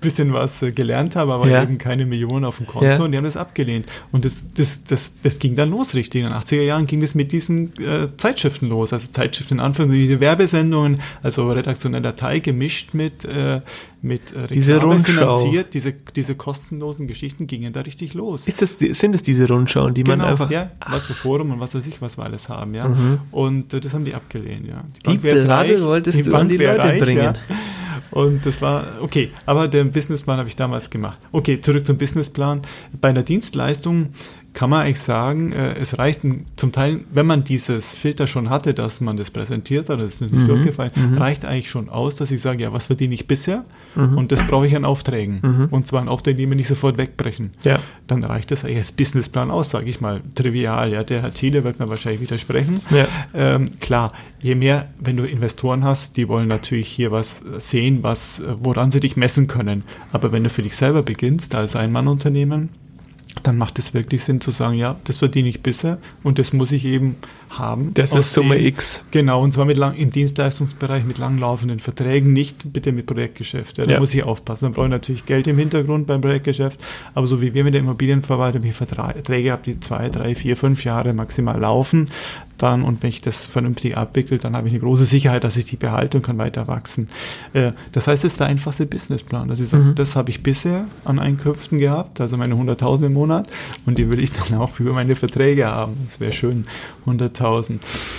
bisschen was äh, gelernt habe, aber Ja. eben keine Millionen auf dem Konto Ja. und die haben das abgelehnt. Und das, das, das, das ging dann los richtig. In den 80er Jahren ging das mit diesen äh, Zeitschriften los. Also Zeitschriften in Anführungszeichen, diese Werbesendungen, also redaktionelle Datei gemischt mit, äh, mit äh, Diese Reklame Rundschau. finanziert. Diese, diese kostenlosen Geschichten gingen da richtig los. Ist das, die- sind es diese Rundschauen, die man einfach. Genau, ja, was für Forum und was weiß ich, was wir alles haben, ja. Mhm. Und äh, das haben die abgelehnt, ja. Die jetzt Blase wolltest die du Bank an die Leute bringen. Und das war, okay, aber den Businessplan habe ich damals gemacht. Okay, zurück zum Businessplan. Bei einer Dienstleistung kann man eigentlich sagen, äh, es reicht ein- zum Teil, wenn man dieses Filter schon hatte, dass man das präsentiert hat, das ist nicht Mhm, durchgefallen, mhm. reicht eigentlich schon aus, dass ich sage, ja, was verdiene ich bisher? Mhm. Und das brauche ich an Aufträgen. Mhm. Und zwar an Aufträgen, die mir nicht sofort wegbrechen Ja. dann reicht das eigentlich als Businessplan aus, sage ich mal. Trivial, ja. Der Herr Thiele wird mir wahrscheinlich widersprechen. Ja. Ähm, klar, je mehr, wenn du Investoren hast, die wollen natürlich hier was sehen, was, äh, woran sie dich messen können. Aber wenn du für dich selber beginnst, als Ein-Mann-Unternehmen, dann macht es wirklich Sinn zu sagen, ja, das verdiene ich bisher und das muss ich eben haben. Das ist Summe dem- X. Genau, und zwar mit lang, im Dienstleistungsbereich mit langlaufenden Verträgen, nicht bitte mit Projektgeschäft. Da Ja. muss ich aufpassen. Dann brauche ich natürlich Geld im Hintergrund beim Projektgeschäft, aber so wie wir mit der Immobilienverwaltung hier Verträge haben, die zwei, drei, vier, fünf Jahre maximal laufen, dann und wenn ich das vernünftig abwickle, dann habe ich eine große Sicherheit, dass ich die behalte und kann weiter wachsen. Äh, das heißt, es ist der einfachste Businessplan, dass ich sage, Mhm. das habe ich bisher an Einkünften gehabt, also meine 100.000 im Monat und die will ich dann auch über meine Verträge haben. Das wäre schön, 100.000.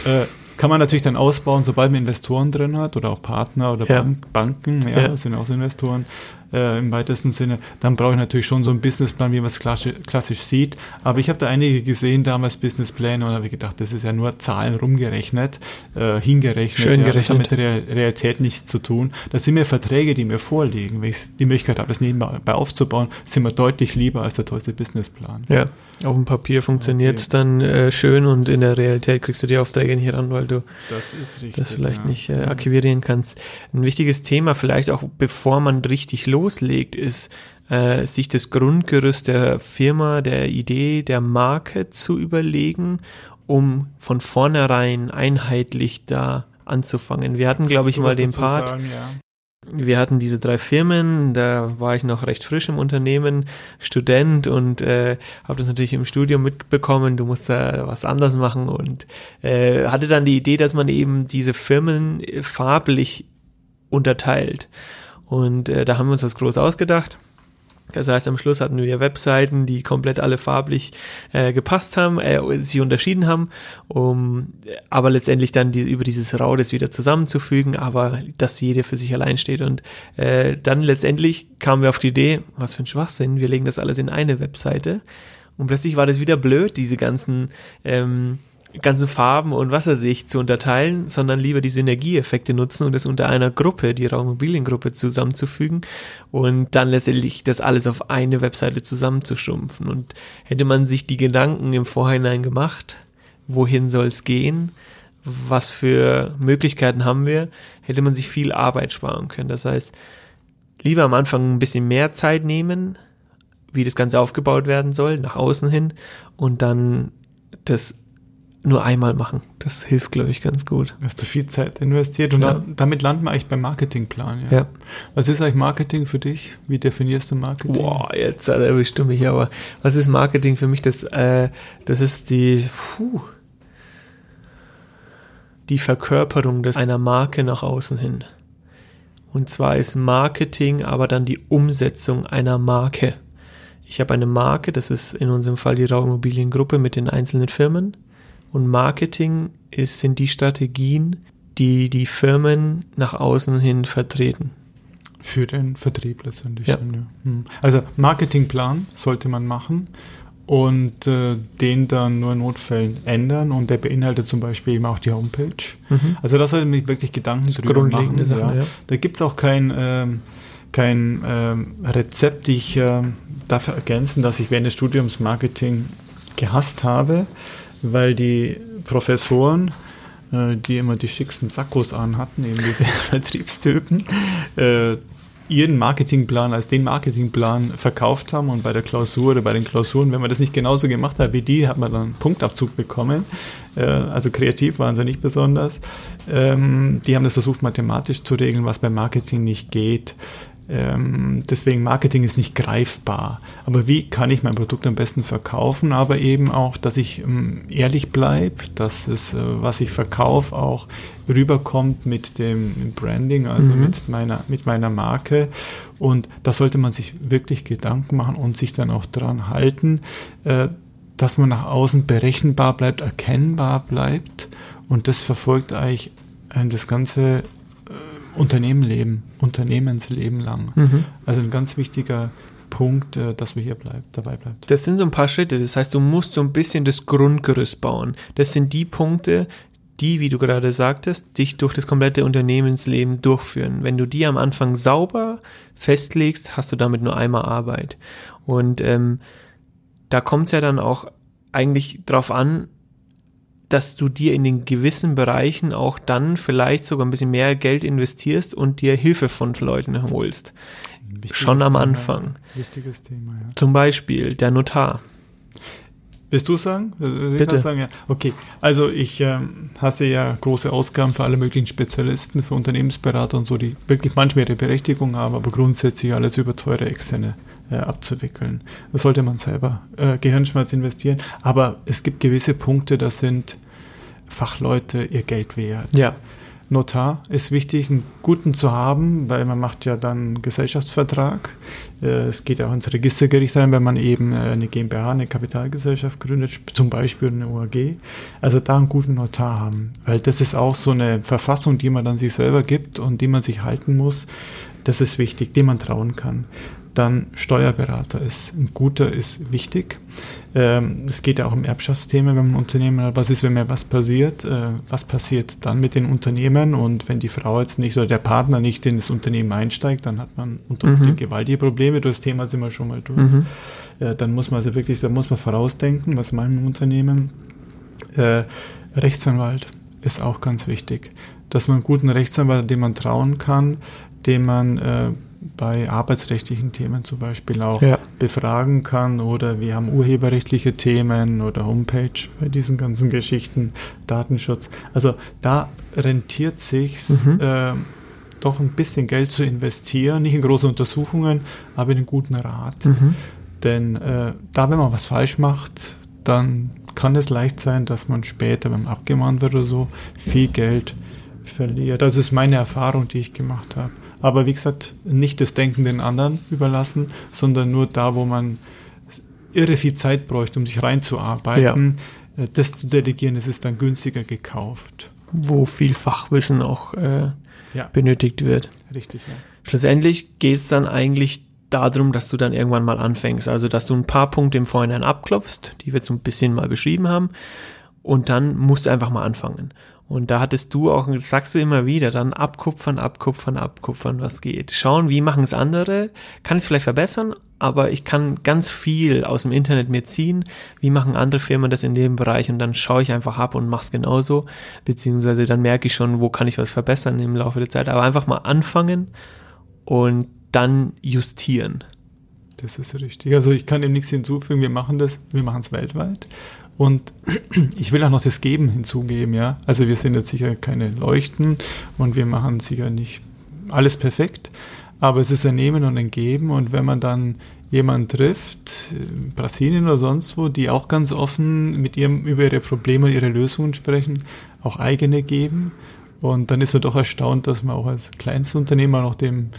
Äh, kann man natürlich dann ausbauen, sobald man Investoren drin hat oder auch Partner oder Ja. Bank, Banken, ja, Ja. sind auch so Investoren äh, im weitesten Sinne, dann brauche ich natürlich schon so einen Businessplan, wie man es klassisch, klassisch sieht. Aber ich habe da einige gesehen, damals Businesspläne, und habe ich gedacht, das ist ja nur Zahlen rumgerechnet, äh, hingerechnet. Schön ja, Das hat gerechnet. mit der Real- Realität nichts zu tun. Das sind mir Verträge, die mir vorliegen. Wenn ich die Möglichkeit habe, das nebenbei aufzubauen, sind mir deutlich lieber als der tollste Businessplan. Ja. Auf dem Papier funktioniert es Okay. dann äh, schön und in der Realität kriegst du die Aufträge nicht ran, weil du Das richtig. das vielleicht ja. nicht äh, akquirieren kannst. Ein wichtiges Thema, vielleicht auch bevor man richtig loslegt, ist, äh, sich das Grundgerüst der Firma, der Idee, der Marke zu überlegen, um von vornherein einheitlich da anzufangen. Wir hatten, glaube ich, mal den Part, Sagen, ja. wir hatten diese drei Firmen, da war ich noch recht frisch im Unternehmen, Student und äh, habe das natürlich im Studium mitbekommen, du musst da was anders machen und äh, hatte dann die Idee, dass man eben diese Firmen äh, farblich unterteilt. Und äh, da haben wir uns das groß ausgedacht. Das heißt, am Schluss hatten wir Webseiten, die komplett alle farblich äh, gepasst haben, äh, sie unterschieden haben, um aber letztendlich dann die, über dieses RAW das wieder zusammenzufügen, aber dass jede für sich allein steht. Und äh, dann letztendlich kamen wir auf die Idee, was für ein Schwachsinn, wir legen das alles in eine Webseite. Und plötzlich war das wieder blöd, diese ganzen ähm, ganzen Farben und Wassersicht zu unterteilen, sondern lieber die Synergieeffekte nutzen und es unter einer Gruppe, die Raummobiliengruppe zusammenzufügen und dann letztendlich das alles auf eine Webseite zusammenzuschrumpfen. Und hätte man sich die Gedanken im Vorhinein gemacht, wohin soll es gehen, was für Möglichkeiten haben wir, hätte man sich viel Arbeit sparen können. Das heißt, lieber am Anfang ein bisschen mehr Zeit nehmen, wie das Ganze aufgebaut werden soll, nach außen hin und dann das nur einmal machen. Das hilft, glaube ich, ganz gut. Du hast zu viel Zeit investiert und ja. damit landen wir eigentlich beim Marketingplan. Ja. ja. Was ist eigentlich Marketing für dich? Wie definierst du Marketing? Boah, jetzt erwischst du mich aber. Was ist Marketing für mich? Das, äh, das ist die, puh, die Verkörperung des, einer Marke nach außen hin. Und zwar ist Marketing aber dann die Umsetzung einer Marke. Ich habe eine Marke, das ist in unserem Fall die Rauimmobiliengruppe mit den einzelnen Firmen und Marketing ist, sind die Strategien, die die Firmen nach außen hin vertreten. Für den Vertrieb letztendlich. Ja. Hm. Also Marketingplan sollte man machen und äh, den dann nur in Notfällen ändern und der beinhaltet zum Beispiel eben auch die Homepage. Mhm. Also da sollte man wirklich Gedanken das drüber machen. Sachen, ja. Ja. Da gibt es auch kein, ähm, kein ähm, Rezept, ich äh, darf ergänzen, dass ich während des Studiums Marketing gehasst habe weil die Professoren, äh, die immer die schicksten Sakkos anhatten, eben diese Vertriebstypen, äh, ihren Marketingplan als den Marketingplan verkauft haben und bei der Klausur oder bei den Klausuren, wenn man das nicht genauso gemacht hat wie die, hat man dann einen Punktabzug bekommen. Äh, also kreativ waren sie nicht besonders. Ähm, die haben das versucht mathematisch zu regeln, was beim Marketing nicht geht. Ähm, deswegen Marketing ist nicht greifbar. Aber wie kann ich mein Produkt am besten verkaufen? Aber eben auch, dass ich ähm, ehrlich bleibe, dass es, äh, was ich verkaufe, auch rüberkommt mit dem Branding, also mhm. mit meiner, mit meiner Marke. Und da sollte man sich wirklich Gedanken machen und sich dann auch dran halten, äh, dass man nach außen berechenbar bleibt, erkennbar bleibt. Und das verfolgt eigentlich äh, das ganze Unternehmenleben, Unternehmensleben lang. Mhm. Also ein ganz wichtiger Punkt, äh, dass wir hier bleibt, dabei bleibt. Das sind so ein paar Schritte. Das heißt, du musst so ein bisschen das Grundgerüst bauen. Das sind die Punkte, die, wie du gerade sagtest, dich durch das komplette Unternehmensleben durchführen. Wenn du die am Anfang sauber festlegst, hast du damit nur einmal Arbeit. Und ähm, da kommt es ja dann auch eigentlich drauf an, dass du dir in den gewissen Bereichen auch dann vielleicht sogar ein bisschen mehr Geld investierst und dir Hilfe von Leuten holst. Schon am Thema, Anfang. Wichtiges Thema, ja. Zum Beispiel der Notar. Willst du sagen? Bitte. Sagen? Ja. Okay, also ich ähm, hasse ja große Ausgaben für alle möglichen Spezialisten, für Unternehmensberater und so, die wirklich manchmal ihre Berechtigung haben, aber grundsätzlich alles über teure externe äh, abzuwickeln. Da sollte man selber äh, Gehirnschmerz investieren. Aber es gibt gewisse Punkte, da sind Fachleute ihr Geld wert. Ja. Notar ist wichtig, einen guten zu haben, weil man macht ja dann einen Gesellschaftsvertrag. Äh, es geht auch ins Registergericht rein, wenn man eben äh, eine GmbH, eine Kapitalgesellschaft gründet, zum Beispiel eine OAG. Also da einen guten Notar haben, weil das ist auch so eine Verfassung, die man dann sich selber gibt und die man sich halten muss. Das ist wichtig, dem man trauen kann dann Steuerberater ist. Ein guter ist wichtig. Ähm, es geht ja auch um Erbschaftsthemen, wenn man ein Unternehmen hat. Was ist, wenn mir was passiert? Äh, was passiert dann mit den Unternehmen? Und wenn die Frau jetzt nicht oder der Partner nicht in das Unternehmen einsteigt, dann hat man unter mhm. gewaltige Probleme. Das Thema sind wir schon mal durch. Mhm. Äh, dann muss man also wirklich, da muss man vorausdenken, was meinen im Unternehmen. Äh, Rechtsanwalt ist auch ganz wichtig. Dass man einen guten Rechtsanwalt, dem man trauen kann, dem man bei arbeitsrechtlichen Themen zum Beispiel auch ja. befragen kann oder wir haben urheberrechtliche Themen oder Homepage bei diesen ganzen Geschichten, Datenschutz. Also da rentiert sich mhm. äh, doch ein bisschen Geld zu investieren, nicht in große Untersuchungen, aber in einen guten Rat. Mhm. Denn äh, da, wenn man was falsch macht, dann kann es leicht sein, dass man später, wenn man abgemahnt wird oder so, viel Geld verliert. Das ist meine Erfahrung, die ich gemacht habe. Aber wie gesagt, nicht das Denken den anderen überlassen, sondern nur da, wo man irre viel Zeit bräuchte, um sich reinzuarbeiten, ja. Äh, das zu delegieren, das ist dann günstiger gekauft. Wo viel Fachwissen auch äh, ja. benötigt wird. Richtig, ja. Schlussendlich geht es dann eigentlich darum, dass du dann irgendwann mal anfängst. Also, dass du ein paar Punkte im Vorhinein abklopfst, die wir so ein bisschen mal beschrieben haben. Und dann musst du einfach mal anfangen. Und da hattest du auch, sagst du immer wieder, dann abkupfern, abkupfern, abkupfern, was geht. Schauen, wie machen es andere? Kann ich es vielleicht verbessern? Aber ich kann ganz viel aus dem Internet mir ziehen. Wie machen andere Firmen das in dem Bereich? Und dann schaue ich einfach ab und mache es genauso. Beziehungsweise dann merke ich schon, wo kann ich was verbessern im Laufe der Zeit. Aber einfach mal anfangen und dann justieren. Das ist richtig. Also ich kann dem nichts hinzufügen. Wir machen das, wir machen es weltweit. Und ich will auch noch das Geben hinzugeben, ja. Also wir sind jetzt sicher keine Leuchten und wir machen sicher nicht alles perfekt, aber es ist ein Nehmen und ein Geben und wenn man dann jemanden trifft, Brasilien oder sonst wo, die auch ganz offen mit ihrem über ihre Probleme und ihre Lösungen sprechen, auch eigene geben und dann ist man doch erstaunt, dass man auch als Kleinstunternehmer noch dem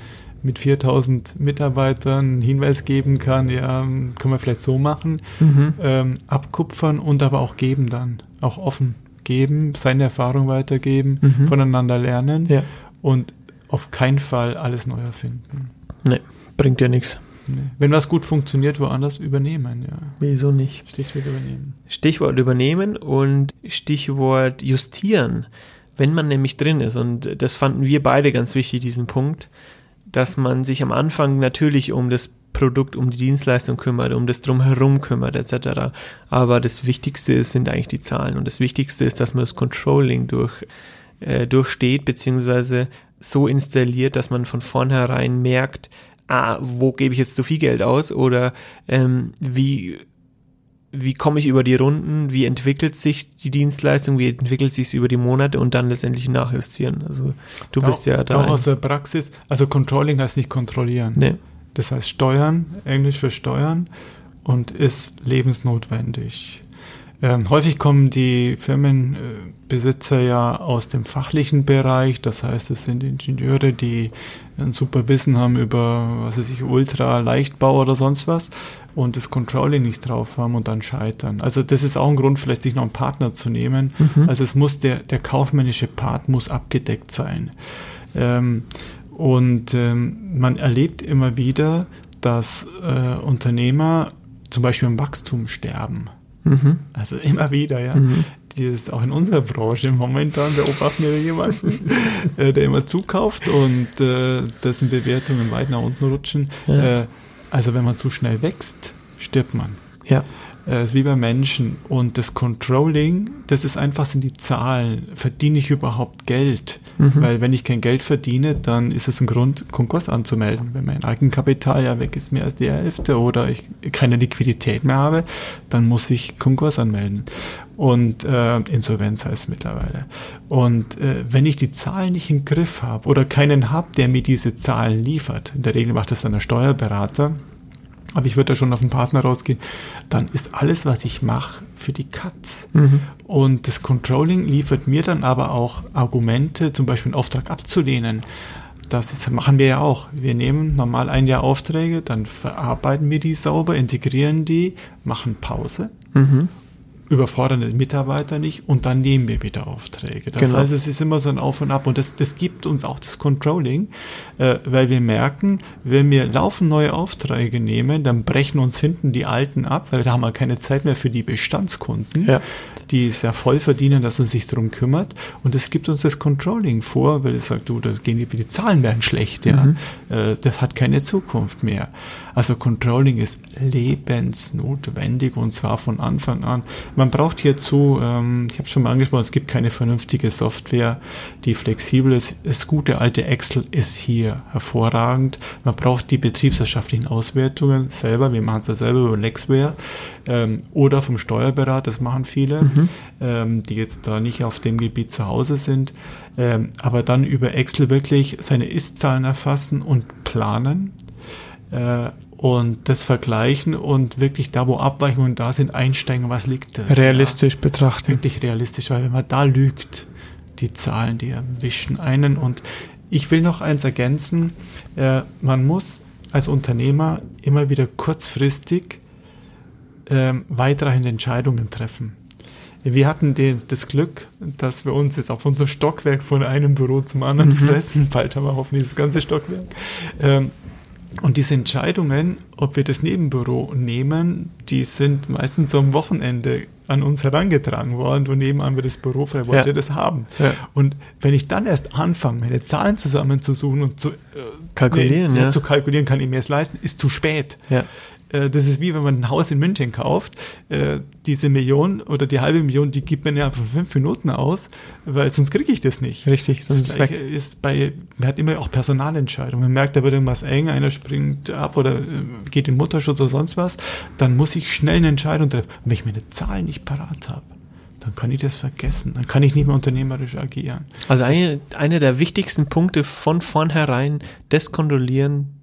mit 4000 Mitarbeitern einen Hinweis geben kann, ja, können wir vielleicht so machen, mhm. ähm, abkupfern und aber auch geben dann, auch offen geben, seine Erfahrung weitergeben, mhm. voneinander lernen ja. und auf keinen Fall alles neu erfinden. Nee, bringt ja nichts. Nee. Wenn was gut funktioniert, woanders übernehmen, ja. Wieso nicht? Stichwort übernehmen. Stichwort übernehmen und Stichwort justieren. Wenn man nämlich drin ist, und das fanden wir beide ganz wichtig, diesen Punkt, dass man sich am Anfang natürlich um das Produkt, um die Dienstleistung kümmert, um das drumherum kümmert, etc. Aber das Wichtigste ist, sind eigentlich die Zahlen. Und das Wichtigste ist, dass man das Controlling durch, äh, durchsteht, beziehungsweise so installiert, dass man von vornherein merkt, ah, wo gebe ich jetzt so viel Geld aus oder ähm, wie wie komme ich über die Runden, wie entwickelt sich die Dienstleistung, wie entwickelt sich es über die Monate und dann letztendlich nachjustieren. Also du da, bist ja da. Auch aus der Praxis, also Controlling heißt nicht kontrollieren. Nee. Das heißt steuern, Englisch für steuern und ist lebensnotwendig. Ähm, häufig kommen die Firmenbesitzer ja aus dem fachlichen Bereich, das heißt, es sind Ingenieure, die ein super Wissen haben über, was weiß ich, Ultra, Leichtbau oder sonst was und das Controlling nicht drauf haben und dann scheitern. Also das ist auch ein Grund, vielleicht sich noch einen Partner zu nehmen. Mhm. Also es muss der, der kaufmännische Part muss abgedeckt sein. Ähm, und ähm, man erlebt immer wieder, dass äh, Unternehmer zum Beispiel im Wachstum sterben. Mhm. Also immer wieder, ja. Mhm. Die ist auch in unserer Branche momentan beobachten wir jemanden, äh, der immer zukauft und äh, dessen Bewertungen weit nach unten rutschen. Ja. Äh, also wenn man zu schnell wächst, stirbt man. Ja. Äh, ist wie bei Menschen. Und das Controlling, das ist einfach sind die Zahlen. Verdiene ich überhaupt Geld? Mhm. Weil wenn ich kein Geld verdiene, dann ist es ein Grund, Konkurs anzumelden. Wenn mein Eigenkapital ja weg ist, mehr als die Hälfte oder ich keine Liquidität mehr habe, dann muss ich Konkurs anmelden. Und äh, Insolvenz heißt es mittlerweile. Und äh, wenn ich die Zahlen nicht im Griff habe oder keinen habe, der mir diese Zahlen liefert, in der Regel macht das dann der Steuerberater, aber ich würde da schon auf den Partner rausgehen, dann ist alles, was ich mache, für die Katz. Mhm. Und das Controlling liefert mir dann aber auch Argumente, zum Beispiel einen Auftrag abzulehnen. Das ist, machen wir ja auch. Wir nehmen normal ein Jahr Aufträge, dann verarbeiten wir die sauber, integrieren die, machen Pause mhm überfordern den Mitarbeiter nicht und dann nehmen wir wieder Aufträge. Das genau. heißt, es ist immer so ein Auf und Ab und das, das gibt uns auch das Controlling, äh, weil wir merken, wenn wir laufend neue Aufträge nehmen, dann brechen uns hinten die alten ab, weil da haben wir keine Zeit mehr für die Bestandskunden. Ja die es ja voll verdienen, dass man sich darum kümmert. Und es gibt uns das Controlling vor, weil es sagt, du, da gehen die, die Zahlen werden schlecht, ja. Mhm. Äh, das hat keine Zukunft mehr. Also Controlling ist lebensnotwendig und zwar von Anfang an. Man braucht hierzu, ähm, ich habe schon mal angesprochen, es gibt keine vernünftige Software, die flexibel ist. Das gute alte Excel ist hier hervorragend. Man braucht die betriebswirtschaftlichen Auswertungen selber, wir machen es ja selber über Lexware ähm, oder vom Steuerberater, das machen viele, mhm. ähm, die jetzt da nicht auf dem Gebiet zu Hause sind, ähm, aber dann über Excel wirklich seine Ist-Zahlen erfassen und planen äh, und das vergleichen und wirklich da, wo Abweichungen da sind, einsteigen, was liegt das? Realistisch ja? betrachten. Wirklich realistisch, weil wenn man da lügt, die Zahlen, die erwischen einen und ich will noch eins ergänzen. Äh, man muss als Unternehmer immer wieder kurzfristig äh, weitreichende Entscheidungen treffen. Wir hatten den, das Glück, dass wir uns jetzt auf unserem Stockwerk von einem Büro zum anderen mhm. fressen. Bald haben wir hoffentlich das ganze Stockwerk. Ähm, und diese Entscheidungen, ob wir das Nebenbüro nehmen, die sind meistens so am Wochenende an uns herangetragen worden, wo nebenan wir das Büro frei wollte ja. das haben. Ja. Und wenn ich dann erst anfange, meine Zahlen zusammenzusuchen und zu äh, kalkulieren, nee, ja. zu kalkulieren, kann ich mir es leisten, ist zu spät. Äh, das ist wie wenn man ein Haus in München kauft. Äh, diese Million oder die halbe Million, die gibt man ja für fünf Minuten aus, weil sonst kriege ich das nicht. Richtig, sonst das ist, ist bei, man hat immer auch Personalentscheidungen. Man merkt, da wird irgendwas eng, einer springt ab oder äh, geht in Mutterschutz oder sonst was, dann muss ich schnell eine Entscheidung treffen. Und wenn ich meine Zahlen nicht parat habe, dann kann ich das vergessen. Dann kann ich nicht mehr unternehmerisch agieren. Also eine, einer der wichtigsten Punkte von vornherein, das kontrollieren,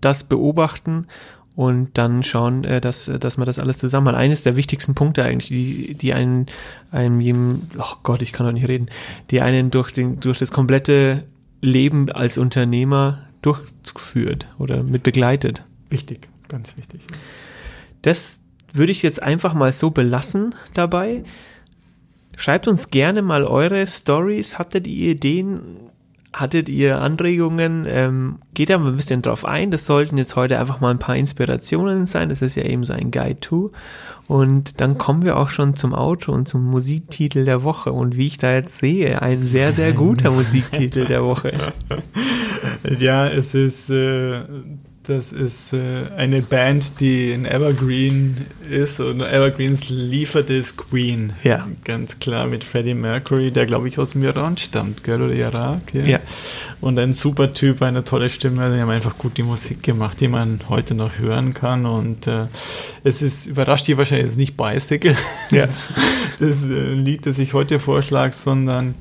das beobachten und dann schauen, äh, dass, dass man das alles zusammen hat. Eines der wichtigsten Punkte eigentlich, die, die einen, einem jedem, oh Gott, ich kann doch nicht reden, die einen durch den, durch das komplette Leben als Unternehmer durchführt oder mit begleitet. Wichtig, ganz wichtig. Das würde ich jetzt einfach mal so belassen dabei. Schreibt uns gerne mal eure Stories. Hattet ihr Ideen? Hattet ihr Anregungen? Ähm, geht da mal ein bisschen drauf ein. Das sollten jetzt heute einfach mal ein paar Inspirationen sein. Das ist ja eben so ein Guide to. Und dann kommen wir auch schon zum Auto und zum Musiktitel der Woche. Und wie ich da jetzt sehe, ein sehr, sehr guter Musiktitel der Woche. Ja, es ist äh, das ist äh, eine Band, die ein Evergreen ist und Evergreens liefert es Queen. Ja. Ganz klar mit Freddie Mercury, der glaube ich aus dem Iran stammt, gell, oder Irak. Ja. ja. Und ein super Typ, eine tolle Stimme, die haben einfach gut die Musik gemacht, die man heute noch hören kann und äh, es ist, überrascht dich wahrscheinlich jetzt nicht Bicycle, ja. das, das äh, Lied, das ich heute vorschlage, sondern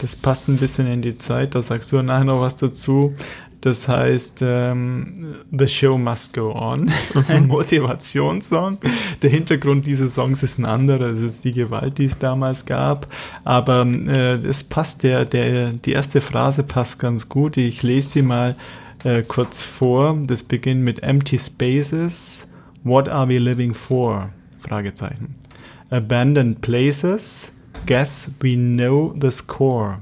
das passt ein bisschen in die Zeit, da sagst du nachher noch was dazu. Das heißt, ähm, The Show Must Go On, ein Motivationssong. Der Hintergrund dieses Songs ist ein anderer, das ist die Gewalt, die es damals gab. Aber äh, es passt, der, der, die erste Phrase passt ganz gut. Ich lese sie mal äh, kurz vor. Das beginnt mit Empty Spaces. What are we living for? Fragezeichen. Abandoned places. Guess we know the score.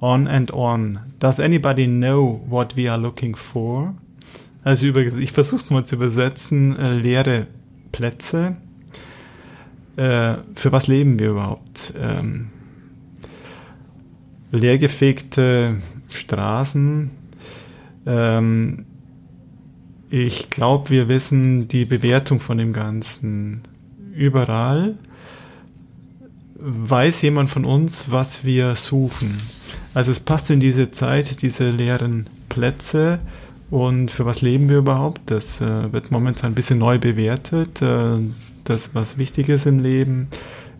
On and on. Does anybody know what we are looking for? Also ich versuche es mal zu übersetzen. Äh, leere Plätze. Äh, für was leben wir überhaupt? Ähm, leergefegte Straßen. Ähm, ich glaube, wir wissen die Bewertung von dem Ganzen überall. Weiß jemand von uns, was wir suchen? Also es passt in diese Zeit, diese leeren Plätze. Und für was leben wir überhaupt? Das äh, wird momentan ein bisschen neu bewertet. Äh, das, was wichtig ist im Leben.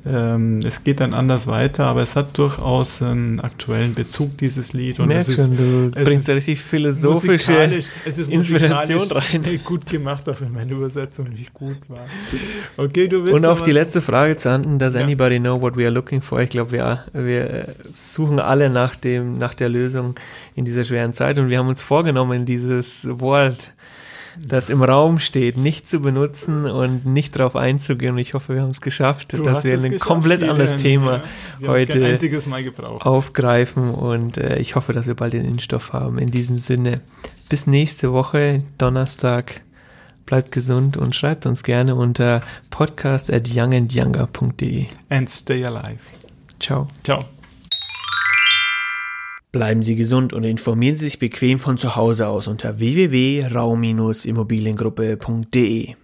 Ähm, es geht dann anders weiter, aber es hat durchaus einen aktuellen Bezug, dieses Lied. Und es ist, schon, du bringst da richtig philosophische Inspiration rein. Gut gemacht, auch wenn meine Übersetzung nicht gut war. Okay, du willst Und auf die letzte Frage zu enden, does ja. anybody know what we are looking for? Ich glaube, wir, wir suchen alle nach dem, nach der Lösung in dieser schweren Zeit und wir haben uns vorgenommen, dieses Wort das im Raum steht, nicht zu benutzen und nicht darauf einzugehen. Und ich hoffe, wir haben es geschafft, du dass wir ein geschafft, komplett anderes Thema ja, heute aufgreifen. Und äh, ich hoffe, dass wir bald den Impfstoff haben. In diesem Sinne, bis nächste Woche, Donnerstag. Bleibt gesund und schreibt uns gerne unter podcast at youngandyounger.de. And stay alive. Ciao. Ciao. Bleiben Sie gesund und informieren Sie sich bequem von zu Hause aus unter www.rau-immobiliengruppe.de.